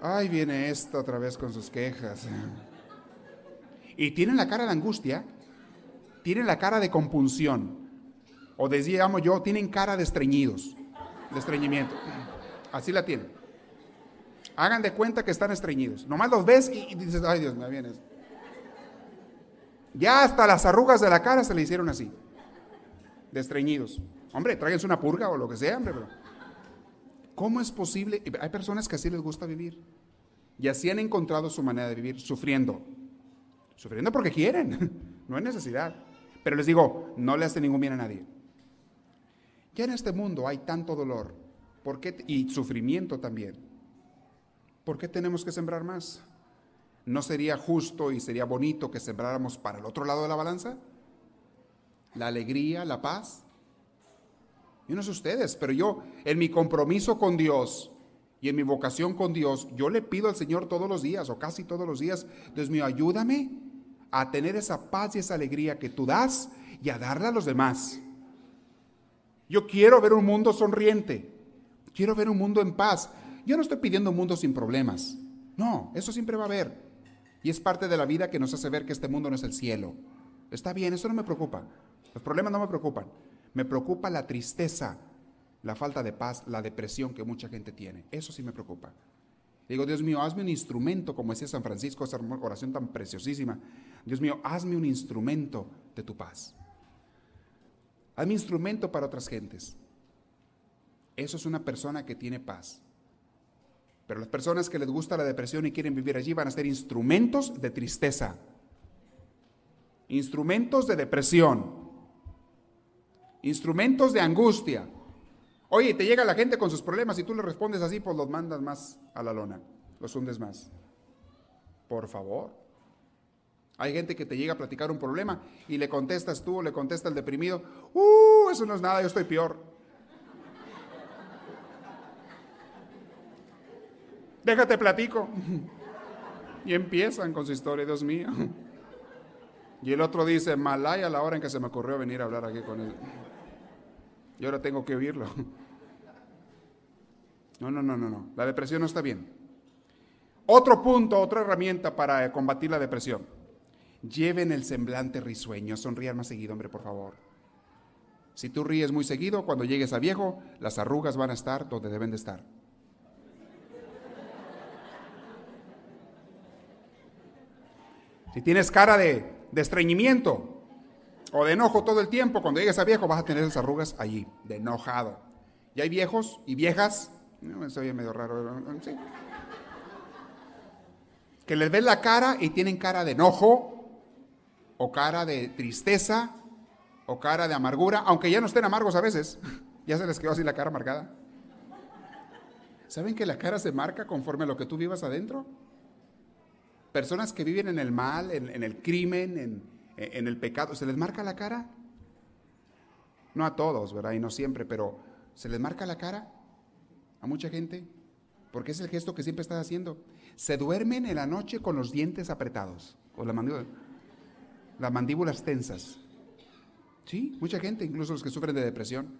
Speaker 2: Ay, viene esto otra vez con sus quejas. Y tienen la cara de angustia, tienen la cara de compunción, o decíamos yo, tienen cara de estreñidos, de estreñimiento. Así la tienen. Hagan de cuenta que están estreñidos. Nomás los ves y, dices, ay Dios, me vienes. Ya hasta las arrugas de la cara se le hicieron así, de estreñidos. Hombre, tráiganse una purga o lo que sea, hombre, pero ¿cómo es posible? Hay personas que así les gusta vivir. Y así han encontrado su manera de vivir, sufriendo. Sufriendo porque quieren, <laughs> no hay necesidad. Pero les digo, no le hace ningún bien a nadie. Ya en este mundo hay tanto dolor ¿por qué, y sufrimiento también. ¿Por qué tenemos que sembrar más? ¿No sería justo y sería bonito que sembráramos para el otro lado de la balanza? La alegría, la paz. Yo no sé ustedes, pero yo en mi compromiso con Dios y en mi vocación con Dios, yo le pido al Señor todos los días o casi todos los días, Dios mío, ayúdame a tener esa paz y esa alegría que tú das y a darla a los demás. Yo quiero ver un mundo sonriente. Quiero ver un mundo en paz. Yo no estoy pidiendo un mundo sin problemas. No, eso siempre va a haber. Y es parte de la vida que nos hace ver que este mundo no es el cielo. Está bien, eso no me preocupa. Los problemas no me preocupan. Me preocupa la tristeza, la falta de paz, la depresión que mucha gente tiene. Eso sí me preocupa. Digo, Dios mío, hazme un instrumento, como decía San Francisco, esa oración tan preciosísima. Dios mío, hazme un instrumento de tu paz. Hazme instrumento para otras gentes. Eso es una persona que tiene paz. Pero las personas que les gusta la depresión y quieren vivir allí van a ser instrumentos de tristeza, instrumentos de depresión, instrumentos de angustia. Oye, te llega la gente con sus problemas y tú le respondes así, pues los mandas más a la lona, los hundes más. Por favor. Hay gente que te llega a platicar un problema y le contestas tú o le contesta el deprimido, uh, eso no es nada, yo estoy peor. Déjate platico. Y empiezan con su historia, Dios mío. Y el otro dice, malaya la hora en que se me ocurrió venir a hablar aquí con él. Y ahora tengo que oírlo. No, no, no, no, no. La depresión no está bien. Otro punto, otra herramienta para combatir la depresión Lleven el semblante risueño, sonrían más seguido, hombre, por favor. Si tú ríes muy seguido, cuando llegues a viejo, las arrugas van a estar donde deben de estar. Si tienes cara de, estreñimiento o de enojo todo el tiempo, cuando llegues a viejo vas a tener esas arrugas allí, de enojado. Y hay viejos y viejas, raro, que les ves la cara y tienen cara de enojo o cara de tristeza, o cara de amargura, aunque ya no estén amargos a veces, <laughs> ya se les quedó así la cara marcada. ¿Saben que la cara se marca conforme a lo que tú vivas adentro? Personas que viven en el mal, en, el crimen, en, en el pecado, ¿se les marca la cara? No a todos, ¿verdad? Y no siempre, pero ¿se les marca la cara a mucha gente? Porque es el gesto que siempre estás haciendo. Se duermen en la noche con los dientes apretados, o la mandíbula las mandíbulas tensas. Sí, mucha gente, incluso los que sufren de depresión.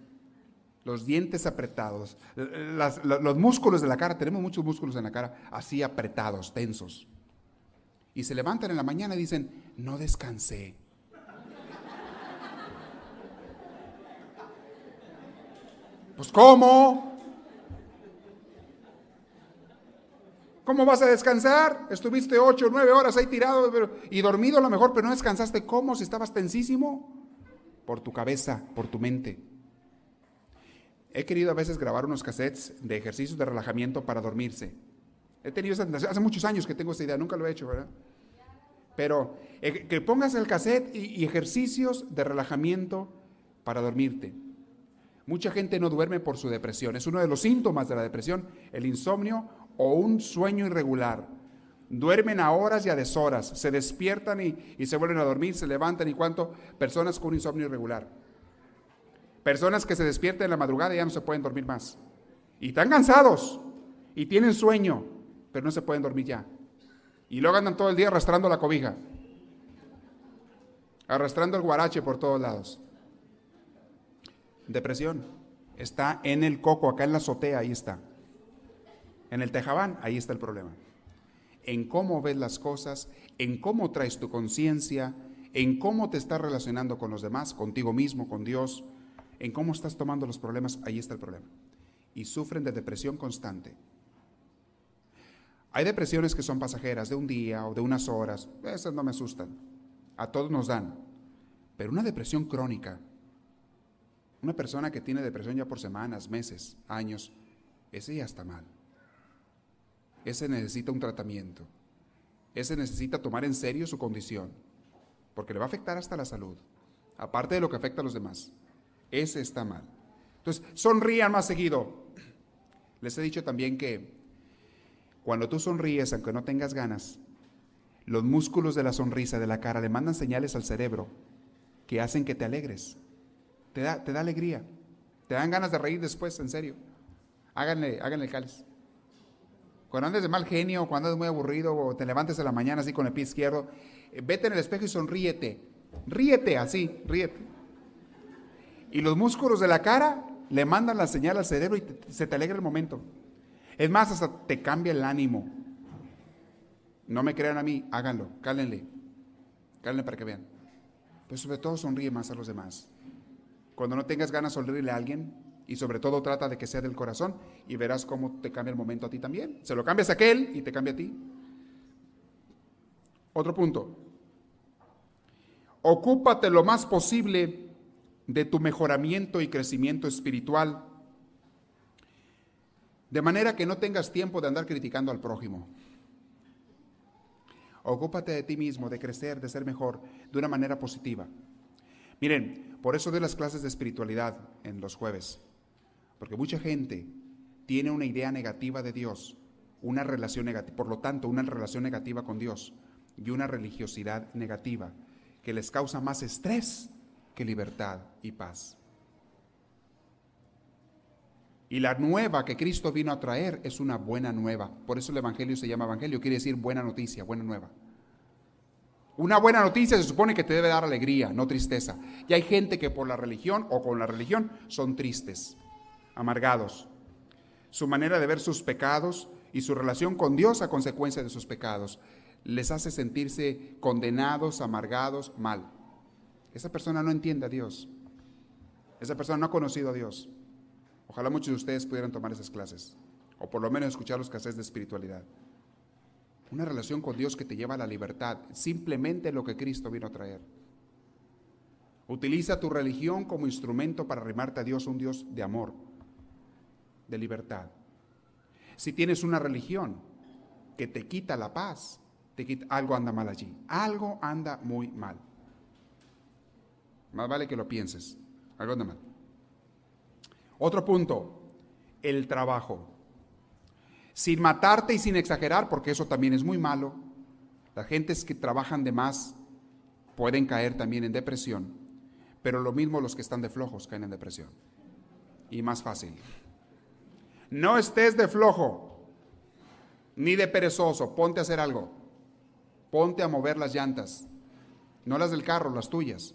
Speaker 2: Los dientes apretados, los músculos de la cara, tenemos muchos músculos en la cara, así apretados, tensos. Y se levantan en la mañana y dicen, no descansé. Pues ¿cómo? ¿Cómo vas a descansar? Estuviste ocho, nueve horas ahí tirado y dormido a lo mejor, pero no descansaste. ¿Cómo? Si estabas tensísimo. por tu cabeza, por tu mente. He querido a veces grabar unos cassettes de ejercicios de relajamiento para dormirse. He tenido hace muchos años que tengo esa idea, nunca lo he hecho, ¿verdad? Pero eh, que pongas el cassette y, y ejercicios de relajamiento para dormirte. Mucha gente no duerme por su depresión. Es uno de los síntomas de la depresión, el insomnio o un sueño irregular. Duermen a horas y a deshoras, se despiertan y, se vuelven a dormir, se levantan y cuánto, personas con insomnio irregular. Personas que se despiertan en la madrugada y ya no se pueden dormir más. Y están cansados y tienen sueño, pero no se pueden dormir ya. Y luego andan todo el día arrastrando la cobija, arrastrando el guarache por todos lados. Depresión. Está en el coco, acá en la azotea, ahí está. En el tejabán, ahí está el problema en cómo ves las cosas, en cómo traes tu conciencia, en cómo te estás relacionando con los demás, contigo mismo, con Dios, en cómo estás tomando los problemas, ahí está el problema. Y sufren de depresión constante. Hay depresiones que son pasajeras, de un día o de unas horas, esas no me asustan, a todos nos dan. Pero una depresión crónica, una persona que tiene depresión ya por semanas, meses, años, ese ya está mal ese necesita un tratamiento. Ese necesita tomar en serio su condición, porque le va a afectar hasta la salud, aparte de lo que afecta a los demás. Ese está mal. Entonces, sonrían más seguido. Les he dicho también que cuando tú sonríes, aunque no tengas ganas, los músculos de la sonrisa de la cara le mandan señales al cerebro que hacen que te alegres. Te da, te da alegría. Te dan ganas de reír después, en serio. Háganle, háganle cáliz. Cuando andes de mal genio, cuando andes muy aburrido, o te levantes en la mañana así con el pie izquierdo, eh, vete en el espejo y sonríete. Ríete así, ríete. Y los músculos de la cara le mandan la señal al cerebro y se te alegra el momento. Es más, hasta te cambia el ánimo. No me crean a mí, háganlo, cálenle. Cálenle para que vean. Pero sobre todo sonríe más a los demás. Cuando no tengas ganas de sonreírle a alguien, y sobre todo trata de que sea del corazón y verás cómo te cambia el momento a ti también. Se lo cambias a aquel y te cambia a ti. Otro punto. Ocúpate lo más posible de tu mejoramiento y crecimiento espiritual, de manera que no tengas tiempo de andar criticando al prójimo. Ocúpate de ti mismo, de crecer, de ser mejor, de una manera positiva. Miren, por eso doy las clases de espiritualidad en los jueves. Porque mucha gente tiene una idea negativa de Dios, una relación negativa, por lo tanto, una relación negativa con Dios y una religiosidad negativa que les causa más estrés que libertad y paz. Y la nueva que Cristo vino a traer es una buena nueva. Por eso el Evangelio se llama Evangelio, quiere decir buena noticia, buena nueva. Una buena noticia se supone que te debe dar alegría, no tristeza. Y hay gente que por la religión o con la religión son tristes amargados. Su manera de ver sus pecados y su relación con Dios a consecuencia de sus pecados les hace sentirse condenados, amargados, mal. Esa persona no entiende a Dios. Esa persona no ha conocido a Dios. Ojalá muchos de ustedes pudieran tomar esas clases, o por lo menos escuchar los cases de espiritualidad. Una relación con Dios que te lleva a la libertad, simplemente lo que Cristo vino a traer. Utiliza tu religión como instrumento para arrimarte a Dios, un Dios de amor, de libertad. Si tienes una religión que te quita la paz, te quita, algo anda mal allí. Algo anda muy mal. Más vale que lo pienses. Algo anda mal. Otro punto, el trabajo. Sin matarte y sin exagerar, porque eso también es muy malo. Las gentes que trabajan de más pueden caer también en depresión, pero lo mismo los que están de flojos caen en depresión. Y más fácil. No estés de flojo, ni de perezoso, ponte a hacer algo. Ponte a mover las llantas, no las del carro, las tuyas.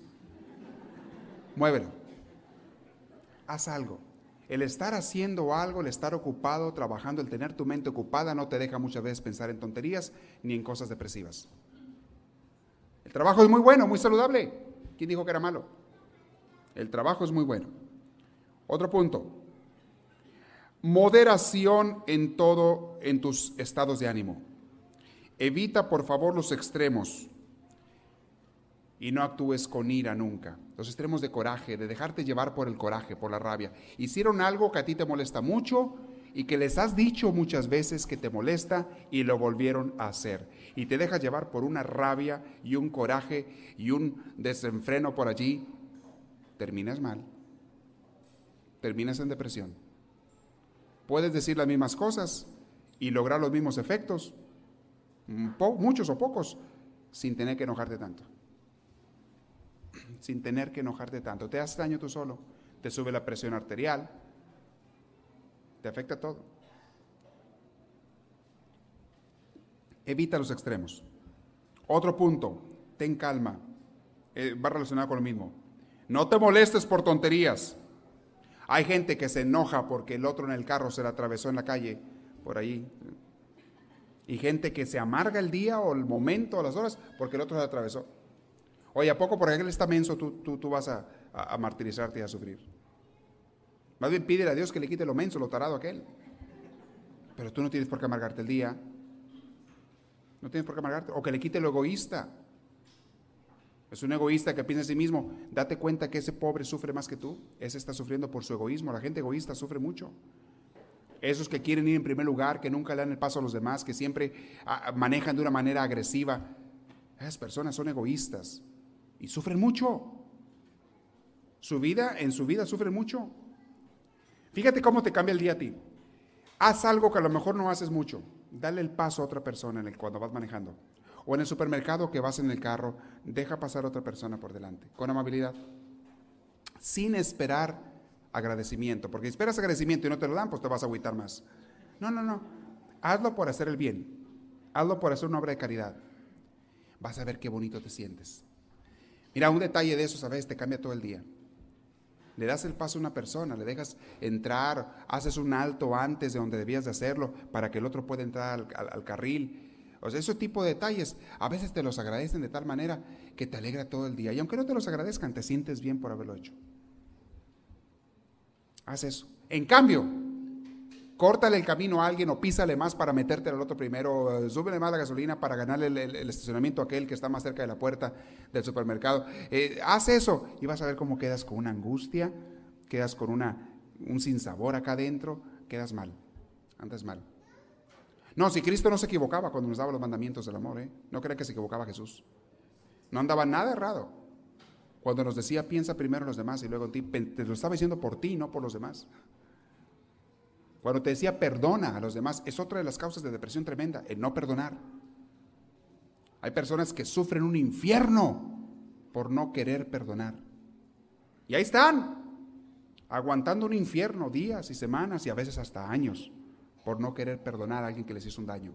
Speaker 2: Muévelo. Haz algo. El estar haciendo algo, el estar ocupado, trabajando, el tener tu mente ocupada no te deja muchas veces pensar en tonterías ni en cosas depresivas. El trabajo es muy bueno, muy saludable. ¿Quién dijo que era malo? El trabajo es muy bueno. Otro punto, Moderación en todo en tus estados de ánimo. Evita, por favor, los extremos. Y no actúes con ira nunca. Los extremos de coraje, de dejarte llevar por el coraje, por la rabia. Hicieron algo que a ti te molesta mucho y que les has dicho muchas veces que te molesta y lo volvieron a hacer. Y te dejas llevar por una rabia y un coraje y un desenfreno por allí. Terminas mal. Terminas en depresión. Puedes decir las mismas cosas y lograr los mismos efectos, muchos o pocos, sin tener que enojarte tanto sin tener que enojarte tanto. Te haces daño tú solo, te sube la presión arterial, te afecta todo. Evita los extremos. Otro punto, ten calma, eh, va relacionado con lo mismo. No te molestes por tonterías. Hay gente que se enoja porque el otro en el carro se la atravesó en la calle, por ahí. Y gente que se amarga el día o el momento o las horas porque el otro se la atravesó. Oye, ¿a poco por él está menso tú, tú, vas a, a, martirizarte y a sufrir? Más bien pídele a Dios que le quite lo menso, lo tarado a aquel. Pero tú no tienes por qué amargarte el día. No tienes por qué amargarte. O que le quite lo egoísta. Es un egoísta que piensa en sí mismo. Date cuenta que ese pobre sufre más que tú. Ese está sufriendo por su egoísmo. La gente egoísta sufre mucho. Esos que quieren ir en primer lugar, que nunca le dan el paso a los demás, que siempre ah, manejan de una manera agresiva. Esas personas son egoístas y sufren mucho. Su vida, en su vida sufren mucho. Fíjate cómo te cambia el día a ti. Haz algo que a lo mejor no haces mucho. Dale el paso a otra persona en el, cuando vas manejando. O en el supermercado que vas en el carro, deja pasar a otra persona por delante, con amabilidad. Sin esperar agradecimiento. Porque si esperas agradecimiento y no te lo dan, pues te vas a agüitar más. No, no, no. Hazlo por hacer el bien. Hazlo por hacer una obra de caridad. Vas a ver qué bonito te sientes. Mira, un detalle de esos a veces te cambia todo el día. Le das el paso a una persona, le dejas entrar, haces un alto antes de donde debías de hacerlo para que el otro pueda entrar al, carril. O sea, ese tipo de detalles a veces te los agradecen de tal manera que te alegra todo el día. Y aunque no te los agradezcan, te sientes bien por haberlo hecho. Haz eso. En cambio, córtale el camino a alguien o písale más para meterte al otro primero, súbele más la gasolina para ganarle el, estacionamiento a aquel que está más cerca de la puerta del supermercado. Eh, haz eso y vas a ver cómo quedas con una angustia, quedas con una, un sinsabor acá adentro, quedas mal, andas mal. No, si Cristo no se equivocaba cuando nos daba los mandamientos del amor, ¿eh? no crea que se equivocaba Jesús. No andaba nada errado. Cuando nos decía piensa primero en los demás y luego en ti, te lo estaba diciendo por ti, no por los demás. Cuando te decía perdona a los demás, es otra de las causas de depresión tremenda, el no perdonar. Hay personas que sufren un infierno por no querer perdonar. Y ahí están, aguantando un infierno días y semanas y a veces hasta años por no querer perdonar a alguien que les hizo un daño.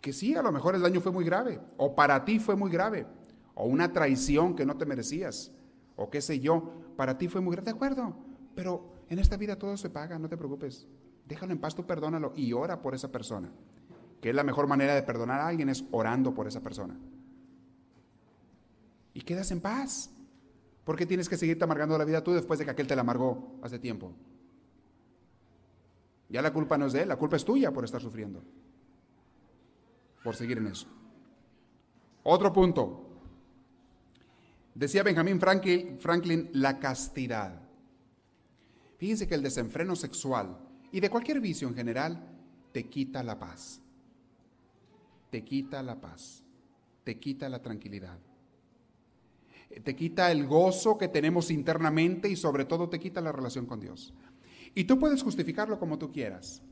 Speaker 2: Que sí, a lo mejor el daño fue muy grave, o para ti fue muy grave, o una traición que no te merecías, o qué sé yo, para ti fue muy grave, de acuerdo, pero en esta vida todo se paga, no te preocupes. Déjalo en paz, tú perdónalo y ora por esa persona. Que es la mejor manera de perdonar a alguien es orando por esa persona. Y quedas en paz. ¿Por qué tienes que seguirte amargando la vida tú después de que aquel te la amargó hace tiempo? Ya la culpa no es de él, la culpa es tuya por estar sufriendo. Por seguir en eso. Otro punto. Decía Benjamín Franklin, Franklin la castidad. Fíjense que el desenfreno sexual y de cualquier vicio en general te quita la paz. Te quita la paz. Te quita la tranquilidad. Te quita el gozo que tenemos internamente y sobre todo te quita la relación con Dios. Y tú puedes justificarlo como tú quieras.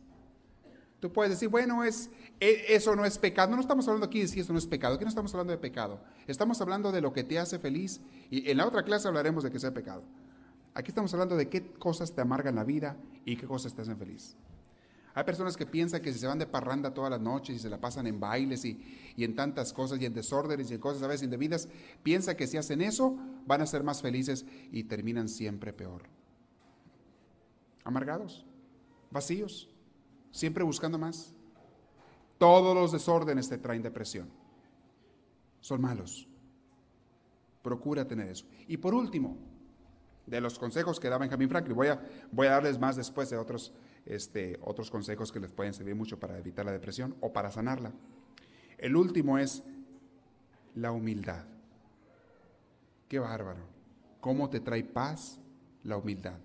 Speaker 2: Tú puedes decir, bueno, es, e, eso no es pecado. No estamos hablando aquí de si eso no es pecado. Aquí no estamos hablando de pecado. Estamos hablando de lo que te hace feliz. Y en la otra clase hablaremos de que sea pecado. Aquí estamos hablando de qué cosas te amargan la vida y qué cosas te hacen feliz. Hay personas que piensan que si se van de parranda todas las noches y se la pasan en bailes y, en tantas cosas y en desórdenes y en cosas a veces indebidas, piensan que si hacen eso van a ser más felices y terminan siempre peor. Amargados, vacíos, siempre buscando más. Todos los desórdenes te traen depresión. Son malos. Procura tener eso. Y por último, de los consejos que da Benjamin Franklin. Voy a, voy a darles más después de otros, este, otros consejos que les pueden servir mucho para evitar la depresión o para sanarla. El último es, la humildad. Qué bárbaro. ¿Cómo te trae paz la humildad?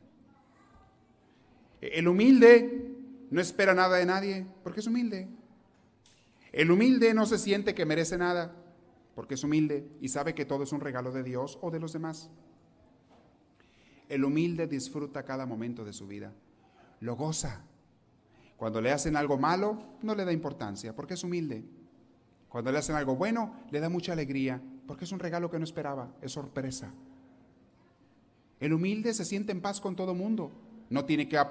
Speaker 2: El humilde no espera nada de nadie porque es humilde. El humilde no se siente que merece nada porque es humilde y sabe que todo es un regalo de Dios o de los demás. El humilde disfruta cada momento de su vida, lo goza. Cuando le hacen algo malo, no le da importancia porque es humilde. Cuando le hacen algo bueno, le da mucha alegría porque es un regalo que no esperaba, es sorpresa. El humilde se siente en paz con todo mundo, no tiene que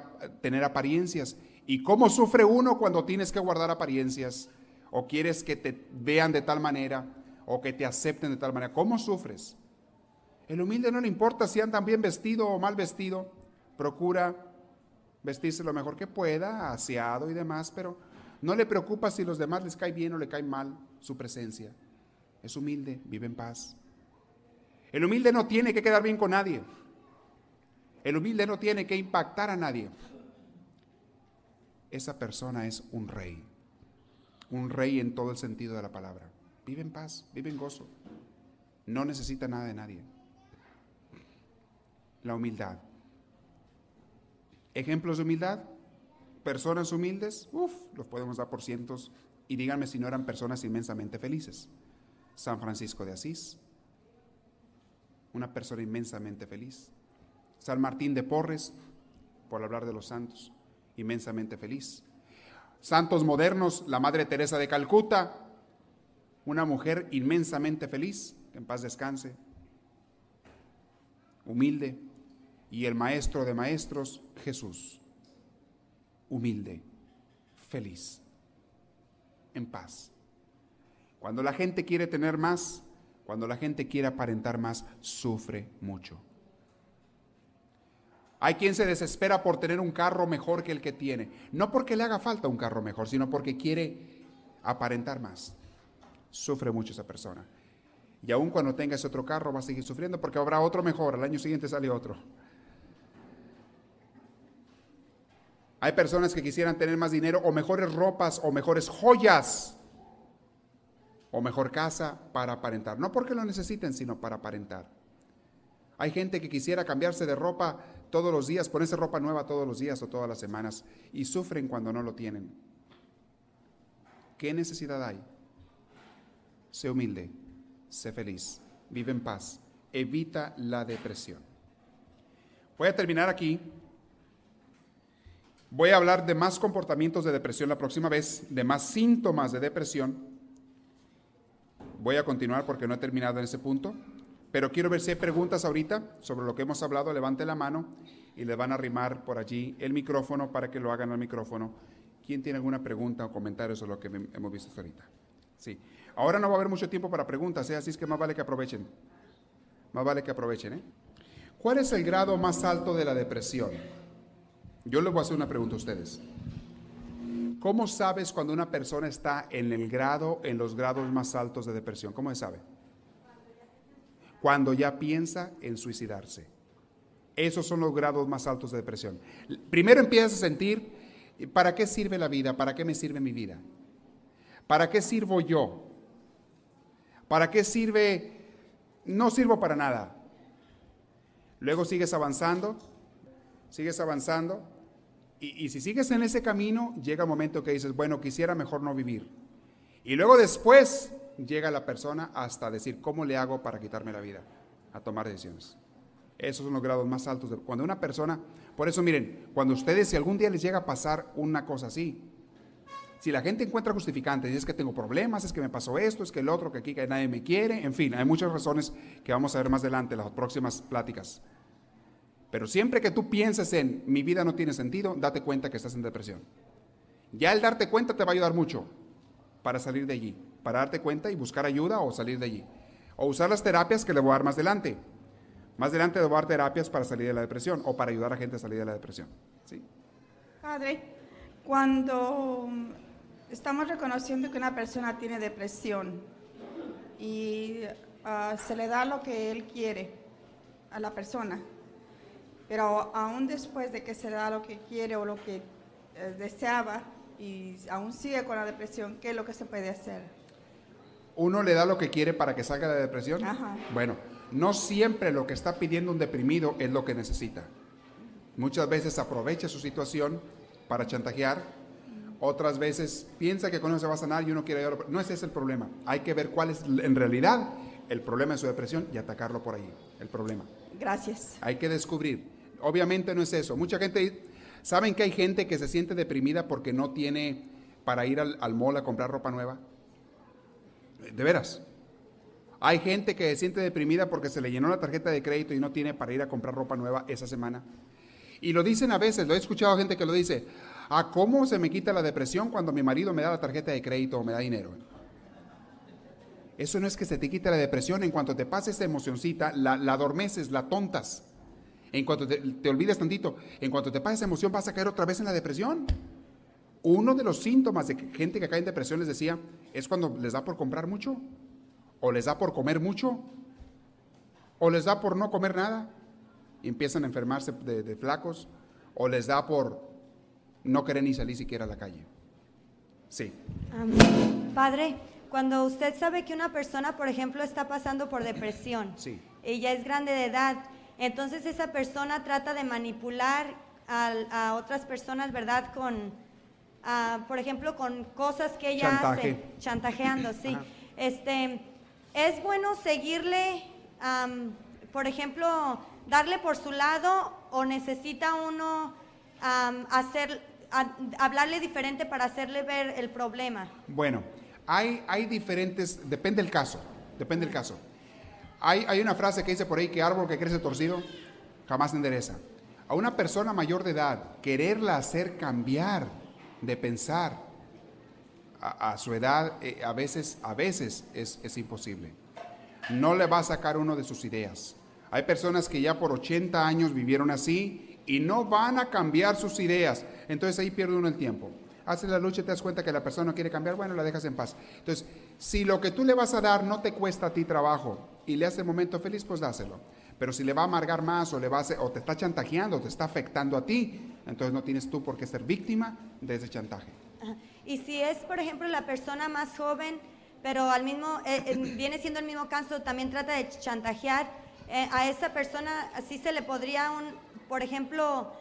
Speaker 2: tener apariencias. ¿Y cómo sufre uno cuando tienes que guardar apariencias? ¿O quieres que te vean de tal manera? ¿O que te acepten de tal manera? ¿Cómo sufres? El humilde no le importa si andan bien vestido o mal vestido. Procura vestirse lo mejor que pueda, aseado y demás, pero no le preocupa si los demás les cae bien o le cae mal su presencia. Es humilde, vive en paz. El humilde no tiene que quedar bien con nadie. El humilde no tiene que impactar a nadie. Esa persona es un rey. Un rey en todo el sentido de la palabra. Vive en paz, vive en gozo. No necesita nada de nadie. La humildad. Ejemplos de humildad. Personas humildes, uff, los podemos dar por cientos. Y díganme si no eran personas inmensamente felices. San Francisco de Asís, una persona inmensamente feliz. San Martín de Porres, por hablar de los santos, inmensamente feliz. Santos modernos, la Madre Teresa de Calcuta, una mujer inmensamente feliz, que en paz descanse, humilde, y el Maestro de Maestros, Jesús, humilde, feliz, en paz. Cuando la gente quiere tener más, cuando la gente quiere aparentar más, sufre mucho. Hay quien se desespera por tener un carro mejor que el que tiene. No porque le haga falta un carro mejor, sino porque quiere aparentar más. Sufre mucho esa persona. Y aun cuando tenga ese otro carro va a seguir sufriendo porque habrá otro mejor. Al año siguiente sale otro. Hay personas que quisieran tener más dinero o mejores ropas o mejores joyas o mejor casa para aparentar. No porque lo necesiten, sino para aparentar. Hay gente que quisiera cambiarse de ropa todos los días, ponerse ropa nueva todos los días o todas las semanas y sufren cuando no lo tienen. ¿Qué necesidad hay? Sé humilde, sé feliz, vive en paz, evita la depresión. Voy a terminar aquí. Voy a hablar de más comportamientos de depresión la próxima vez, de más síntomas de depresión. Voy a continuar porque no he terminado en ese punto. Pero quiero ver si hay preguntas ahorita sobre lo que hemos hablado. Levante la mano y le van a arrimar por allí el micrófono para que lo hagan al micrófono. ¿Quién tiene alguna pregunta o comentario sobre lo que hemos visto hasta ahorita? Sí. Ahora no va a haber mucho tiempo para preguntas, ¿eh? así es que más vale que aprovechen. Más vale que aprovechen. ¿eh? ¿Cuál es el grado más alto de la depresión? Yo les voy a hacer una pregunta a ustedes. ¿Cómo sabes cuando una persona está en el grado, en los grados más altos de depresión? ¿Cómo se sabe? cuando ya piensa en suicidarse. Esos son los grados más altos de depresión. Primero empiezas a sentir, ¿para qué sirve la vida? ¿Para qué me sirve mi vida? ¿Para qué sirvo yo? ¿Para qué sirve? No sirvo para nada. Luego sigues avanzando, sigues avanzando, y, si sigues en ese camino, llega un momento que dices, bueno, quisiera mejor no vivir. Y luego después llega la persona hasta decir, ¿cómo le hago para quitarme la vida? A tomar decisiones. Esos son los grados más altos. Cuando una persona, por eso miren, cuando ustedes, si algún día les llega a pasar una cosa así, si la gente encuentra justificantes, es que tengo problemas, es que me pasó esto, es que el otro, que aquí que nadie me quiere, en fin, hay muchas razones que vamos a ver más adelante en las próximas pláticas. Pero siempre que tú pienses en mi vida no tiene sentido, date cuenta que estás en depresión. Ya el darte cuenta te va a ayudar mucho para salir de allí para darte cuenta y buscar ayuda o salir de allí. O usar las terapias que le voy a dar más adelante. Más adelante le voy a dar terapias para salir de la depresión o para ayudar a gente a salir de la depresión. ¿Sí?
Speaker 3: Padre, cuando estamos reconociendo que una persona tiene depresión y ah, se le da lo que él quiere a la persona, pero aún después de que se da lo que quiere o lo que eh, deseaba y aún sigue con la depresión, ¿qué es lo que se puede hacer?
Speaker 2: uno le da lo que quiere para que salga de la depresión.
Speaker 3: Ajá.
Speaker 2: Bueno, no siempre lo que está pidiendo un deprimido es lo que necesita. Muchas veces aprovecha su situación para chantajear, otras veces piensa que con eso se va a sanar y uno quiere ayudarlo. No ese es el problema. Hay que ver cuál es en realidad el problema de su depresión y atacarlo por ahí, el problema.
Speaker 3: Gracias.
Speaker 2: Hay que descubrir. Obviamente no es eso. Mucha gente, ¿saben que hay gente que se siente deprimida porque no tiene para ir al, al mall a comprar ropa nueva? De veras. Hay gente que se siente deprimida porque se le llenó la tarjeta de crédito y no tiene para ir a comprar ropa nueva esa semana. Y lo dicen a veces, lo he escuchado a gente que lo dice, ¿a cómo se me quita la depresión cuando mi marido me da la tarjeta de crédito o me da dinero? Eso no es que se te quite la depresión, en cuanto te pase esa emocioncita, la, la adormeces, la tontas. En cuanto te, te olvides tantito, en cuanto te pase esa emoción vas a caer otra vez en la depresión. Uno de los síntomas de gente que cae en depresión, les decía, es cuando les da por comprar mucho, o les da por comer mucho, o les da por no comer nada, y empiezan a enfermarse de, de flacos, o les da por no querer ni salir siquiera a la calle. Sí.
Speaker 4: Padre, cuando usted sabe que una persona, por ejemplo, está pasando por depresión,
Speaker 2: Sí.
Speaker 4: ella es grande de edad, entonces esa persona trata de manipular al- a, otras personas, ¿verdad? Con, ah, por ejemplo, con cosas que ella
Speaker 2: Chantaje.
Speaker 4: hace, chantajeando, sí.
Speaker 2: Ajá.
Speaker 4: Este, es bueno seguirle, am, por ejemplo, darle por su lado o necesita uno am, hacer, a- hablarle diferente para hacerle ver el problema.
Speaker 2: Bueno, hay, hay diferentes, depende del caso, depende del caso. Hay, una frase que dice por ahí que árbol que crece torcido jamás endereza. A una persona mayor de edad, quererla hacer cambiar de pensar a, a su edad, eh, a veces, a veces es, es imposible. No le va a sacar uno de sus ideas. Hay personas que ya por 80 años vivieron así y no van a cambiar sus ideas. Entonces ahí pierde uno el tiempo. Haces la lucha y te das cuenta que la persona no quiere cambiar, bueno, la dejas en paz. Entonces, si lo que tú le vas a dar no te cuesta a ti trabajo y le hace el momento feliz, pues dáselo. Pero si le va a amargar más o, le va a hacer- o te está chantajeando, te está afectando a ti, entonces no tienes tú por qué ser víctima de ese chantaje.
Speaker 4: Ajá. Y si es, por ejemplo, la persona más joven, pero al mismo, eh, eh, viene siendo el mismo caso, también trata de chantajear, eh, a esa persona así se le podría, un, por ejemplo,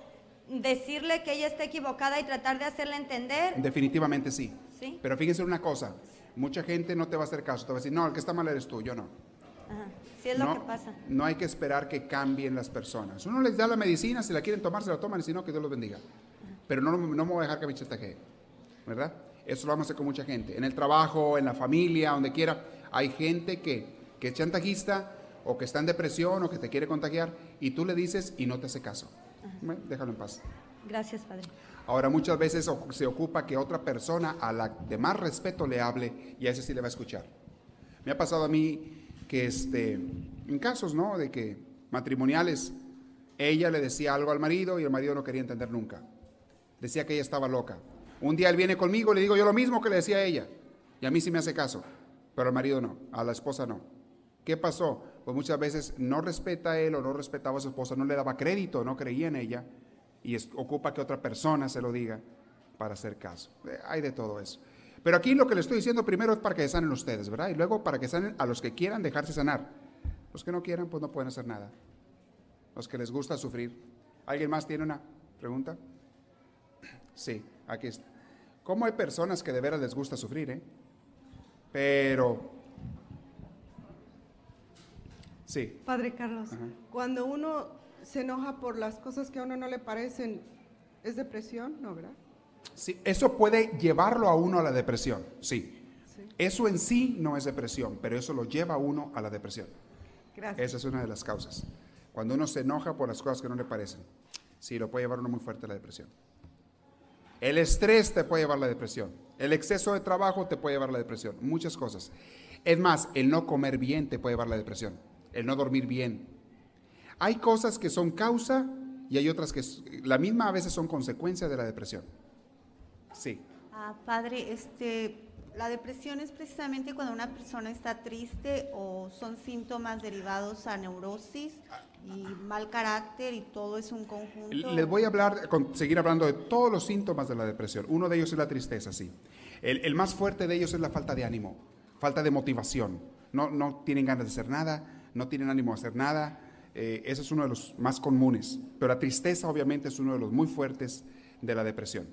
Speaker 4: decirle que ella está equivocada y tratar de hacerle entender.
Speaker 2: Definitivamente sí.
Speaker 4: Sí.
Speaker 2: Pero fíjense una cosa, mucha gente no te va a hacer caso, te va a decir, no, el que está mal eres tú, yo no.
Speaker 4: Ajá. Sí es
Speaker 2: no,
Speaker 4: lo que pasa.
Speaker 2: no hay que esperar que cambien las personas. Uno les da la medicina, si la quieren tomar, se la toman, y si no, que Dios los bendiga. Pero no, no me voy a dejar que me chantajee, ¿verdad? Eso lo vamos a hacer con mucha gente. En el trabajo, en la familia, donde quiera, hay gente que, que es chantajista o que está en depresión o que te quiere contagiar y tú le dices y no te hace caso. Bueno, déjalo en paz.
Speaker 4: Gracias, Padre.
Speaker 2: Ahora muchas veces se ocupa que otra persona a la de más respeto le hable y a ese sí le va a escuchar. Me ha pasado a mí que este, en casos, ¿no? De que matrimoniales, ella le decía algo al marido y el marido no quería entender nunca. Decía que ella estaba loca. Un día él viene conmigo y le digo yo lo mismo que le decía a ella. Y a mí sí me hace caso, pero al marido no, a la esposa no. ¿Qué pasó? Pues muchas veces no respeta a él o no respetaba a su esposa, no le daba crédito, no creía en ella y ocupa que otra persona se lo diga para hacer caso. Eh, hay de todo eso. Pero aquí lo que le estoy diciendo primero es para que sanen ustedes, ¿verdad? Y luego para que sanen a los que quieran dejarse sanar. Los que no quieran, pues no pueden hacer nada. Los que les gusta sufrir. ¿Alguien más tiene una pregunta? Sí, aquí está. ¿Cómo hay personas que de veras les gusta sufrir, eh? Pero... Sí,
Speaker 5: Padre Carlos,
Speaker 2: Ajá.
Speaker 5: cuando uno se enoja por las cosas que a uno no le parecen, ¿es depresión? No, ¿verdad?
Speaker 2: Sí, eso puede llevarlo a uno a la depresión, sí.
Speaker 5: Sí.
Speaker 2: Eso en sí no es depresión, pero eso lo lleva a uno a la depresión.
Speaker 5: Gracias.
Speaker 2: Esa es una de las causas. Cuando uno se enoja por las cosas que no le parecen, sí, lo puede llevar uno muy fuerte a la depresión. El estrés te puede llevar a la depresión. El exceso de trabajo te puede llevar a la depresión. Muchas cosas. Es más, el no comer bien te puede llevar a la depresión. El no dormir bien. Hay cosas que son causa y hay otras que la misma a veces son consecuencia de la depresión. Sí.
Speaker 6: Ah, padre, este, la depresión es precisamente cuando una persona está triste o son síntomas derivados a neurosis y mal carácter y todo es un conjunto.
Speaker 2: Les voy a hablar, seguir hablando de todos los síntomas de la depresión. Uno de ellos es la tristeza, sí. El, el más fuerte de ellos es la falta de ánimo. falta de motivación. No, no tienen ganas de hacer nada, no tienen ánimo de hacer nada. Eh, ese es uno de los más comunes. Pero la tristeza obviamente es uno de los muy fuertes de la depresión.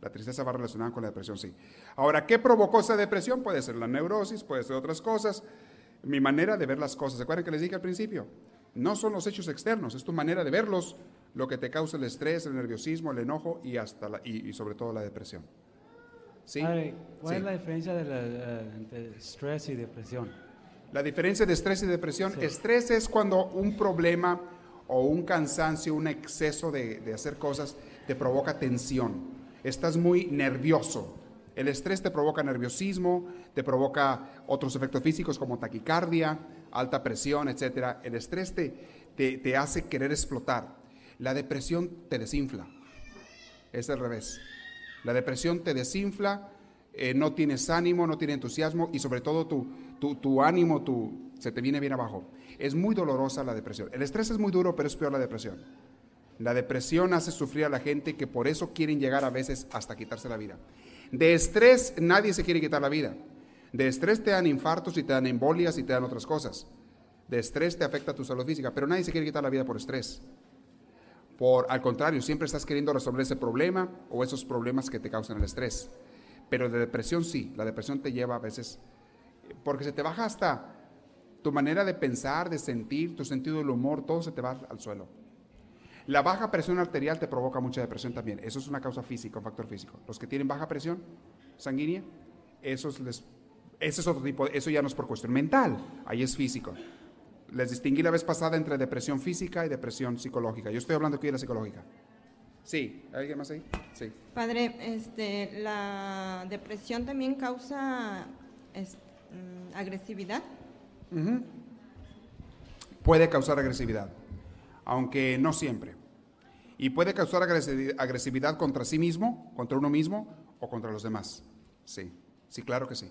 Speaker 2: La tristeza va relacionada con la depresión, sí. Ahora, ¿qué provocó esa depresión? Puede ser la neurosis, puede ser otras cosas. Mi manera de ver las cosas. ¿Se acuerdan que les dije al principio? No son los hechos externos, es tu manera de verlos lo que te causa el estrés, el nerviosismo, el enojo y, hasta la- y, y sobre todo la depresión. ¿Sí?
Speaker 7: Padre, ¿cuál
Speaker 2: Sí.
Speaker 7: es la diferencia de la, eh, entre estrés y depresión?
Speaker 2: La diferencia de estrés y depresión,
Speaker 7: Sí.
Speaker 2: estrés es cuando un problema o un cansancio, un exceso de, de hacer cosas te provoca tensión. Estás muy nervioso. El estrés te provoca nerviosismo, te provoca otros efectos físicos como taquicardia, alta presión, etc. El estrés te, te, te hace querer explotar. La depresión te desinfla. Es al revés. La depresión te desinfla, eh, no tienes ánimo, no tienes entusiasmo y sobre todo tu, tu, tu ánimo tu, se te viene bien abajo. Es muy dolorosa la depresión. El estrés es muy duro, pero es peor la depresión. La depresión hace sufrir a la gente que por eso quieren llegar a veces hasta quitarse la vida. De estrés nadie se quiere quitar la vida. De estrés te dan infartos y te dan embolias y te dan otras cosas. De estrés te afecta tu salud física, pero nadie se quiere quitar la vida por estrés. Por, al contrario, siempre estás queriendo resolver ese problema o esos problemas que te causan el estrés. Pero de depresión sí, la depresión te lleva a veces, porque se te baja hasta tu manera de pensar, de sentir, tu sentido del humor, todo se te va al suelo. La baja presión arterial te provoca mucha depresión también. Eso es una causa física, un factor físico. Los que tienen baja presión sanguínea, esos les, ese es otro tipo, eso ya no es por cuestión mental, ahí es físico. Les distinguí la vez pasada entre depresión física y depresión psicológica. Yo estoy hablando aquí de la psicológica. Sí, ¿hay alguien más ahí? Sí.
Speaker 8: Padre, este, la depresión también causa es- mm, agresividad.
Speaker 2: Puede causar agresividad, aunque no siempre. Y puede causar agresi- agresividad contra sí mismo, contra uno mismo o contra los demás. Sí, sí, claro que sí.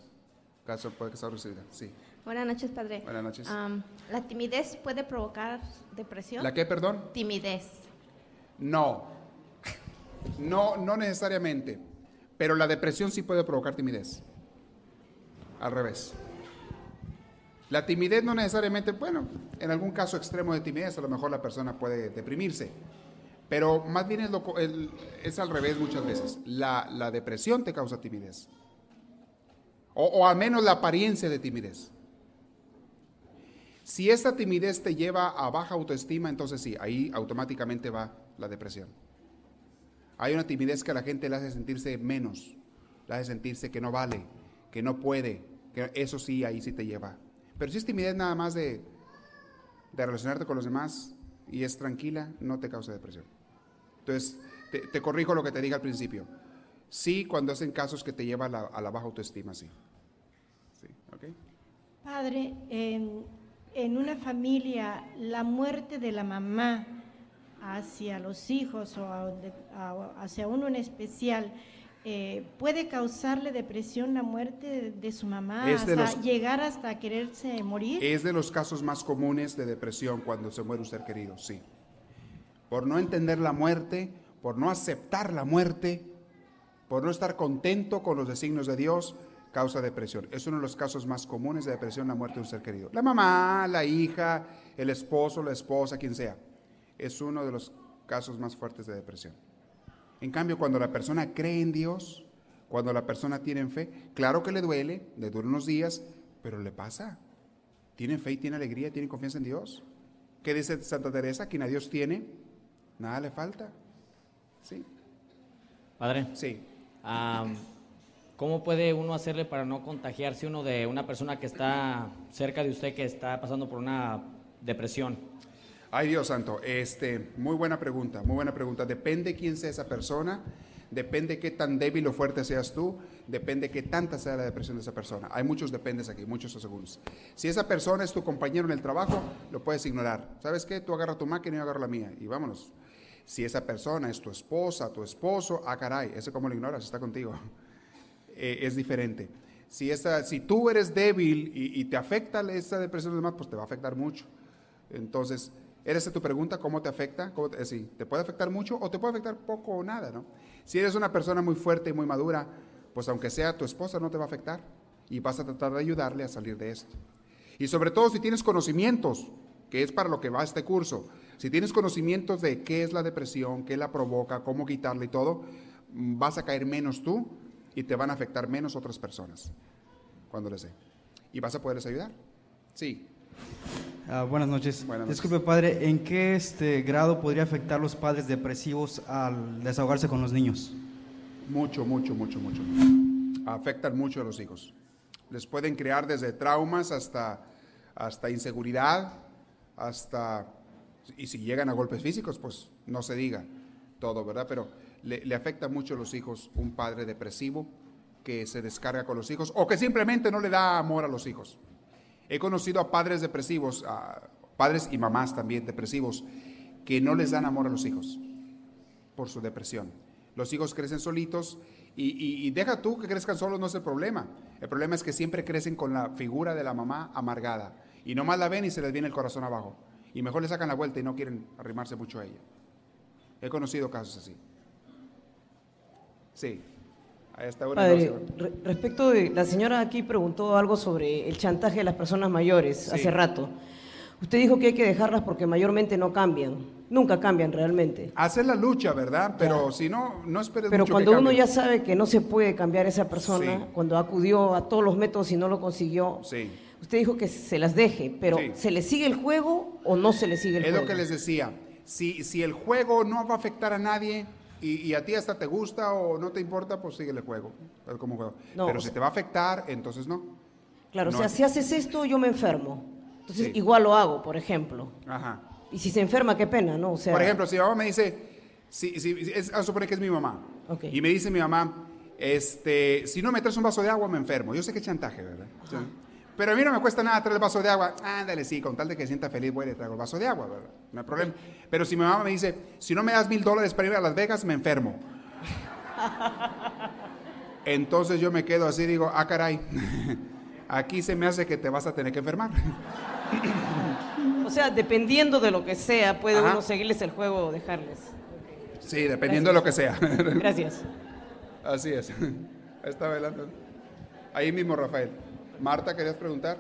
Speaker 2: Caso- Puede causar agresividad, sí.
Speaker 9: Buenas noches, padre.
Speaker 2: Buenas noches.
Speaker 9: Am, ¿La timidez puede provocar depresión?
Speaker 2: ¿La qué, perdón?
Speaker 9: Timidez.
Speaker 2: No. <laughs> No, no necesariamente. Pero la depresión sí puede provocar timidez. Al revés. La timidez no necesariamente, bueno, en algún caso extremo de timidez, a lo mejor la persona puede deprimirse. Pero más bien es, al revés muchas veces. La, depresión te causa timidez. O, o al menos la apariencia de timidez. Si esa timidez te lleva a baja autoestima, entonces sí, ahí automáticamente va la depresión. Hay una timidez que a la gente le hace sentirse menos, le hace sentirse que no vale, que no puede, que eso sí, ahí sí te lleva. Pero si es timidez nada más de, de relacionarte con los demás y es tranquila, no te causa depresión. Entonces, te, te corrijo lo que te dije al principio. Sí, cuando hacen casos que te lleva a la, a la baja autoestima, sí. Sí, ¿ok?
Speaker 10: Padre, en, en una familia, la muerte de la mamá hacia los hijos o a a- hacia uno en especial, eh, ¿puede causarle depresión la muerte de, de su mamá
Speaker 2: Es
Speaker 10: hasta
Speaker 2: los-
Speaker 10: llegar hasta quererse morir?
Speaker 2: Es de los casos más comunes de depresión cuando se muere un ser querido, sí. Por no entender la muerte, por no aceptar la muerte, por no estar contento con los designios de Dios, causa depresión. Es uno de los casos más comunes de depresión, la muerte de un ser querido. La mamá, la hija, el esposo, la esposa, quien sea. Es uno de los casos más fuertes de depresión. En cambio, cuando la persona cree en Dios, cuando la persona tiene fe, claro que le duele, le duele unos días, pero le pasa. Tiene fe y tiene alegría, tiene confianza en Dios. ¿Qué dice Santa Teresa? Quien a Dios tiene, nada le falta. Sí,
Speaker 11: Padre,
Speaker 2: sí.
Speaker 11: ¿cómo puede uno hacerle para no contagiarse uno de una persona que está cerca de usted que está pasando por una depresión?
Speaker 2: Ay Dios santo, este, muy buena pregunta, muy buena pregunta. Depende quién sea esa persona, depende qué tan débil o fuerte seas tú, depende qué tanta sea la depresión de esa persona. Hay muchos dependes aquí, muchos segundos. Si esa persona es tu compañero en el trabajo, lo puedes ignorar. ¿Sabes qué? Tú agarra tu máquina y yo agarro la mía y vámonos. Si esa persona es tu esposa, tu esposo, ah caray, ese cómo lo ignoras, está contigo. <laughs> Eh, es diferente. Si, esa, si tú eres débil y, te afecta esa depresión de demás, pues te va a afectar mucho. Entonces, ¿eres tu pregunta? ¿Cómo te afecta? ¿Cómo te, sí, ¿Te puede afectar mucho o te puede afectar poco o nada? ¿no? Si eres una persona muy fuerte y muy madura, pues aunque sea tu esposa no te va a afectar. y vas a tratar de ayudarle a salir de esto. Y sobre todo si tienes conocimientos, que es para lo que va este curso, si tienes conocimientos de qué es la depresión, qué la provoca, cómo quitarla y todo, mm, vas a caer menos tú y te van a afectar menos otras personas cuando les dé. Y vas a poderles ayudar. Sí.
Speaker 12: Ah, buenas noches.
Speaker 2: Buenas noches.
Speaker 12: Disculpe, padre, ¿en qué este grado podría afectar los padres depresivos al desahogarse con los niños?
Speaker 2: Mucho, mucho, mucho, mucho. Afectan mucho a los hijos. Les pueden crear desde traumas hasta, hasta inseguridad, hasta... Y si llegan a golpes físicos, pues no se diga todo, ¿verdad? Pero le, le afecta mucho a los hijos un padre depresivo que se descarga con los hijos o que simplemente no le da amor a los hijos. He conocido a padres depresivos, a padres y mamás también depresivos, que no les dan amor a los hijos por su depresión. Los hijos crecen solitos y, y- deja tú que crezcan solos, no es el problema. El problema es que siempre crecen con la figura de la mamá amargada y nomás la ven y se les viene el corazón abajo. Y mejor le sacan la vuelta y no quieren arrimarse mucho a ella. He conocido casos así. Sí. Ahí está una
Speaker 13: Padre,
Speaker 2: no,
Speaker 13: respecto de, la señora aquí preguntó algo sobre el chantaje de las personas mayores
Speaker 2: Sí.
Speaker 13: hace rato. Usted dijo que hay que dejarlas porque mayormente no cambian, nunca cambian realmente.
Speaker 2: Hacer la lucha, ¿verdad? Pero si no, no esperes
Speaker 13: Pero
Speaker 2: mucho
Speaker 13: cuando
Speaker 2: que
Speaker 13: uno ya sabe que no se puede cambiar esa persona,
Speaker 2: Sí.
Speaker 13: cuando acudió a todos los métodos y no lo consiguió,
Speaker 2: Sí.
Speaker 13: usted dijo que se las deje, pero
Speaker 2: Sí.
Speaker 13: ¿se le sigue el juego o no se le sigue el
Speaker 2: Es
Speaker 13: juego?
Speaker 2: lo que les decía. Si, si el juego no va a afectar a nadie y, y a ti hasta te gusta o no te importa, pues sigue el juego. Como juego.
Speaker 13: No,
Speaker 2: Pero si
Speaker 13: sea-
Speaker 2: te va a afectar, entonces no.
Speaker 13: Claro,
Speaker 2: No.
Speaker 13: o sea, si haces esto, yo me enfermo. Entonces,
Speaker 2: Sí.
Speaker 13: igual lo hago, por ejemplo.
Speaker 2: Ajá.
Speaker 13: Y si se enferma, qué pena, ¿no? O sea,
Speaker 2: Por ejemplo, si mi mamá me dice, si, si, es, a suponer que es mi mamá,
Speaker 13: Ok.
Speaker 2: y me dice mi mamá, este, si no me traes un vaso de agua, me enfermo. Yo sé que es chantaje, ¿verdad? Sí. Pero a mí no me cuesta nada traer el vaso de agua. Ándale, sí, con tal de que se sienta feliz, voy y le traigo el vaso de agua, ¿verdad? No hay problema. Pero si mi mamá me dice, si no me das mil dólares para ir a Las Vegas, me enfermo. <laughs> Entonces yo me quedo así, digo, ah, caray, <laughs> aquí se me hace que te vas a tener que enfermar. <laughs>
Speaker 13: o sea, dependiendo de lo que sea, puede
Speaker 2: Ajá.
Speaker 13: uno seguirles el juego o dejarles.
Speaker 2: Sí, dependiendo de lo que sea.
Speaker 13: Gracias.
Speaker 2: Así es. Ahí está bailando. Ahí mismo, Rafael. Marta, ¿querías preguntar?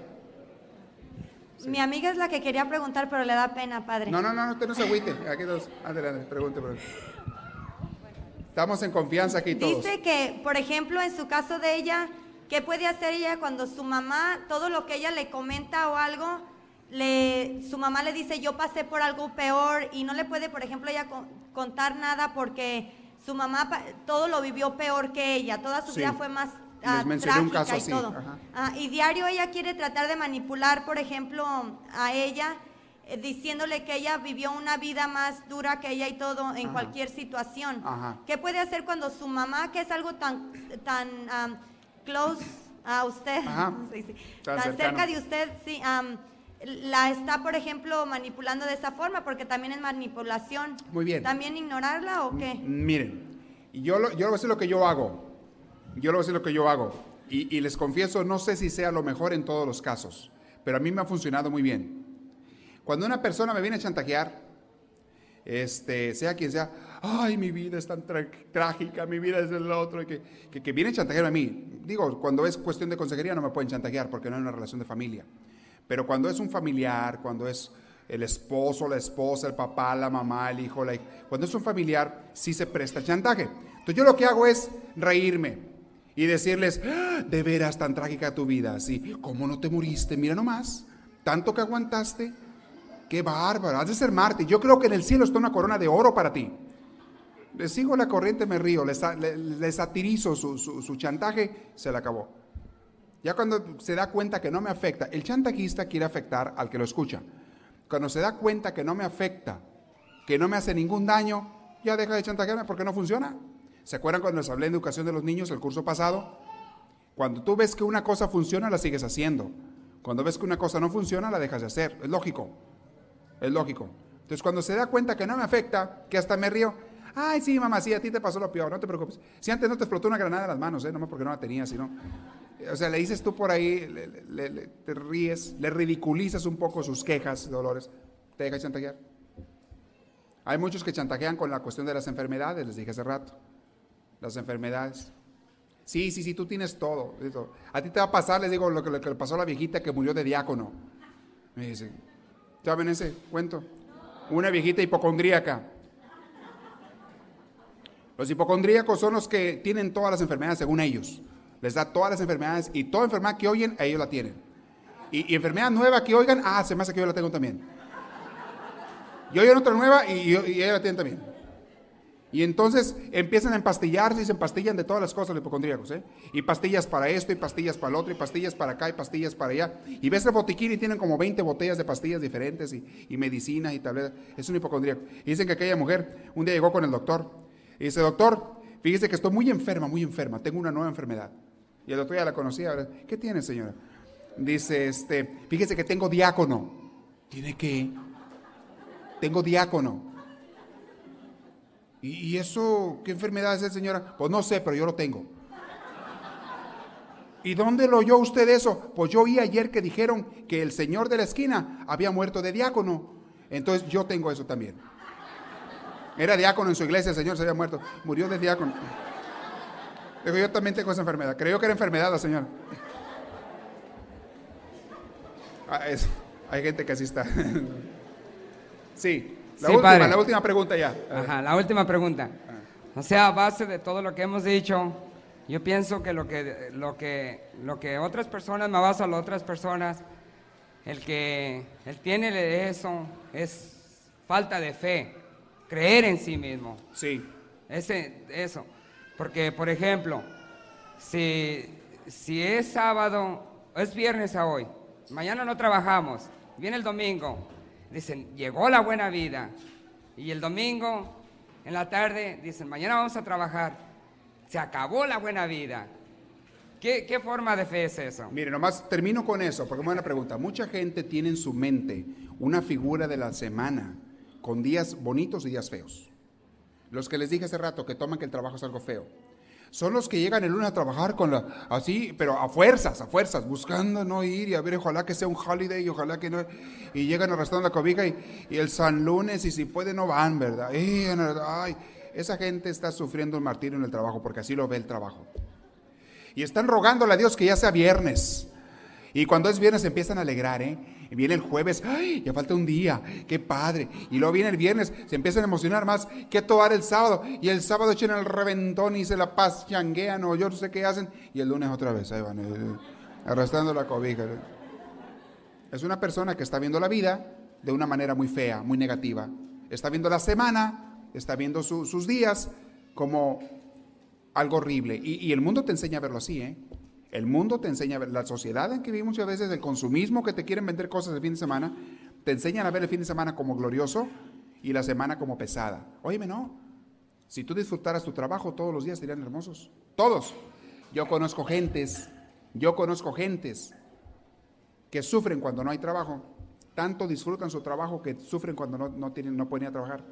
Speaker 4: Mi amiga es la que quería preguntar, pero le da pena, padre.
Speaker 2: No, no, no, usted no se agüite. Aquí todos. Adelante, pregunte, pregunte. Estamos en confianza aquí todos.
Speaker 4: Dice que, por ejemplo, en su caso de ella, ¿qué puede hacer ella cuando su mamá, todo lo que ella le comenta o algo, le, su mamá le dice, yo pasé por algo peor y no le puede, por ejemplo, ella con- contar nada porque su mamá todo lo vivió peor que ella, toda su
Speaker 2: Sí.
Speaker 4: vida fue más
Speaker 2: Les
Speaker 4: ah,
Speaker 2: mencioné un caso
Speaker 4: y
Speaker 2: así,
Speaker 4: todo. Ah, y diario ella quiere tratar de manipular, por ejemplo, a ella, eh, diciéndole que ella vivió una vida más dura que ella y todo en
Speaker 2: Ajá.
Speaker 4: cualquier situación.
Speaker 2: Ajá.
Speaker 4: ¿Qué puede hacer cuando su mamá, que es algo tan, tan um, close a usted, <laughs> sí, sí,
Speaker 2: Tan cercano.
Speaker 4: cerca de usted, sí, um, la está, por ejemplo, manipulando de esa forma, porque también es manipulación?
Speaker 2: Muy bien.
Speaker 4: ¿También ignorarla o qué?
Speaker 2: Miren, y yo, lo- yo lo que yo hago. Yo le voy a lo que yo hago. Y, les confieso, no sé si sea lo mejor en todos los casos, pero a mí me ha funcionado muy bien. Cuando una persona me viene a chantajear, este, sea quien sea, ay, mi vida es tan trágica, mi vida es el otro, que, que, viene a chantajearme a mí. Digo, cuando es cuestión de consejería no me pueden chantajear porque no hay una relación de familia. Pero cuando es un familiar, cuando es el esposo, la esposa, el papá, la mamá, el hijo, la hij- cuando es un familiar, sí se presta chantaje. Entonces yo lo que hago es reírme y decirles, "Ah, de veras tan trágica tu vida, así, ¿cómo no te muriste? Mira nomás, tanto que aguantaste, qué bárbaro, has de ser Marte. Yo creo que en el cielo está una corona de oro para ti. Le sigo la corriente, me río, le, sa- le- le satirizo su, su- su chantaje, se le acabó. Ya cuando se da cuenta que no me afecta, el chantajista quiere afectar al que lo escucha. Cuando se da cuenta que no me afecta, que no me hace ningún daño, ya deja de chantajearme porque no funciona. ¿Se acuerdan cuando les hablé en educación de los niños el curso pasado? Cuando tú ves que una cosa funciona, la sigues haciendo. Cuando ves que una cosa no funciona, la dejas de hacer. Es lógico. Es lógico. Entonces, cuando se da cuenta que no me afecta, que hasta me río, ay, sí, mamá, sí, a ti te pasó lo peor, no te preocupes. Si antes no te explotó una granada en las manos, ¿eh? nomás porque no la tenías, sino. O sea, le dices tú por ahí, te ríes, le ridiculizas un poco sus quejas, dolores, te deja chantajear. Hay muchos que chantajean con la cuestión de las enfermedades, les dije hace rato. Las enfermedades. Sí, sí, sí, tú tienes todo. A ti te va a pasar, les digo, lo que, lo que le pasó a la viejita que murió de diácono. Me dice, ¿saben ese cuento? Una viejita hipocondríaca. Los hipocondríacos son los que tienen todas las enfermedades según ellos. Les da todas las enfermedades y toda enfermedad que oyen, ellos la tienen. Y, enfermedad nueva que oigan, ah, se me hace que yo la tengo también. Y oyen otra nueva y, y, y ellos la tienen también. Y entonces empiezan a empastillarse y se empastillan de todas las cosas los hipocondríacos. ¿eh? Y pastillas para esto, y pastillas para el otro, y pastillas para acá, y pastillas para allá. Y ves el botiquín y tienen como 20 botellas de pastillas diferentes, y, y medicinas y tabletas. Es un hipocondríaco. Y dicen que aquella mujer un día llegó con el doctor. Y dice, doctor, fíjese que estoy muy enferma, muy enferma. Tengo una nueva enfermedad. Y el doctor ya la conocía. ¿verdad? ¿Qué tiene, señora? Dice, este, fíjese que tengo diácono. ¿Tiene qué? Tengo diácono. ¿Y, eso qué enfermedad es, señora? Pues no sé, pero yo lo tengo. ¿Y dónde lo oyó usted eso? Pues yo oí ayer que dijeron que el señor de la esquina había muerto de diácono. Entonces yo tengo eso también. Era diácono en su iglesia, el señor se había muerto. Murió de diácono. Digo, yo también tengo esa enfermedad. Creyó que era enfermedad la señora. Ah, hay gente que así está. <laughs> sí, la,
Speaker 14: Sí,
Speaker 2: última,
Speaker 14: padre.
Speaker 2: la última pregunta ya.
Speaker 14: Ajá, la última pregunta. O sea, a base de todo lo que hemos dicho, yo pienso que lo que, lo que, lo que otras personas, me baso a las otras personas, el que él tiene de eso es falta de fe, creer en sí mismo.
Speaker 2: Sí.
Speaker 14: Ese, eso. Porque, por ejemplo, si, si es sábado, es viernes a hoy, mañana no trabajamos, viene el domingo, dicen, llegó la buena vida. Y el domingo, en la tarde, dicen, mañana vamos a trabajar. Se acabó la buena vida. ¿Qué, qué forma de fe es eso?
Speaker 2: Mire, nomás termino con eso, porque me buena pregunta. Mucha gente tiene en su mente una figura de la semana con días bonitos y días feos. Los que les dije hace rato que toman que el trabajo es algo feo. Son los que llegan el lunes a trabajar con la, así, pero a fuerzas, a fuerzas, buscando no ir y a ver, ojalá que sea un holiday y ojalá que no. Y llegan arrastrando la cobija y, el San Lunes, y si puede, no van, ¿verdad? Y, ay, esa gente está sufriendo un martirio en el trabajo porque así lo ve el trabajo. Y están rogándole a Dios que ya sea viernes. Y cuando es viernes se empiezan a alegrar, ¿eh? Viene el jueves, ¡ay! Ya falta un día, qué padre. Y luego viene el viernes, se empiezan a emocionar más que tomar el sábado. Y el sábado echan el reventón y se la paz, changuean o yo no sé qué hacen. Y el lunes otra vez, ahí van, eh, arrastrando la cobija. Es una persona que está viendo la vida de una manera muy fea, muy negativa. Está viendo la semana, está viendo su- sus días como algo horrible. Y, y el mundo te enseña a verlo así, ¿eh? El mundo te enseña la sociedad en que vivimos muchas veces, el consumismo que te quieren vender cosas el fin de semana, te enseñan a ver el fin de semana como glorioso y la semana como pesada. Óyeme, no. Si tú disfrutaras tu trabajo, todos los días serían hermosos. Todos. Yo conozco gentes, yo conozco gentes que sufren cuando no hay trabajo. Tanto disfrutan su trabajo que sufren cuando no, no tienen, no pueden ir a trabajar.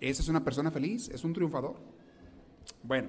Speaker 2: Esa es una persona feliz, es un triunfador. Bueno.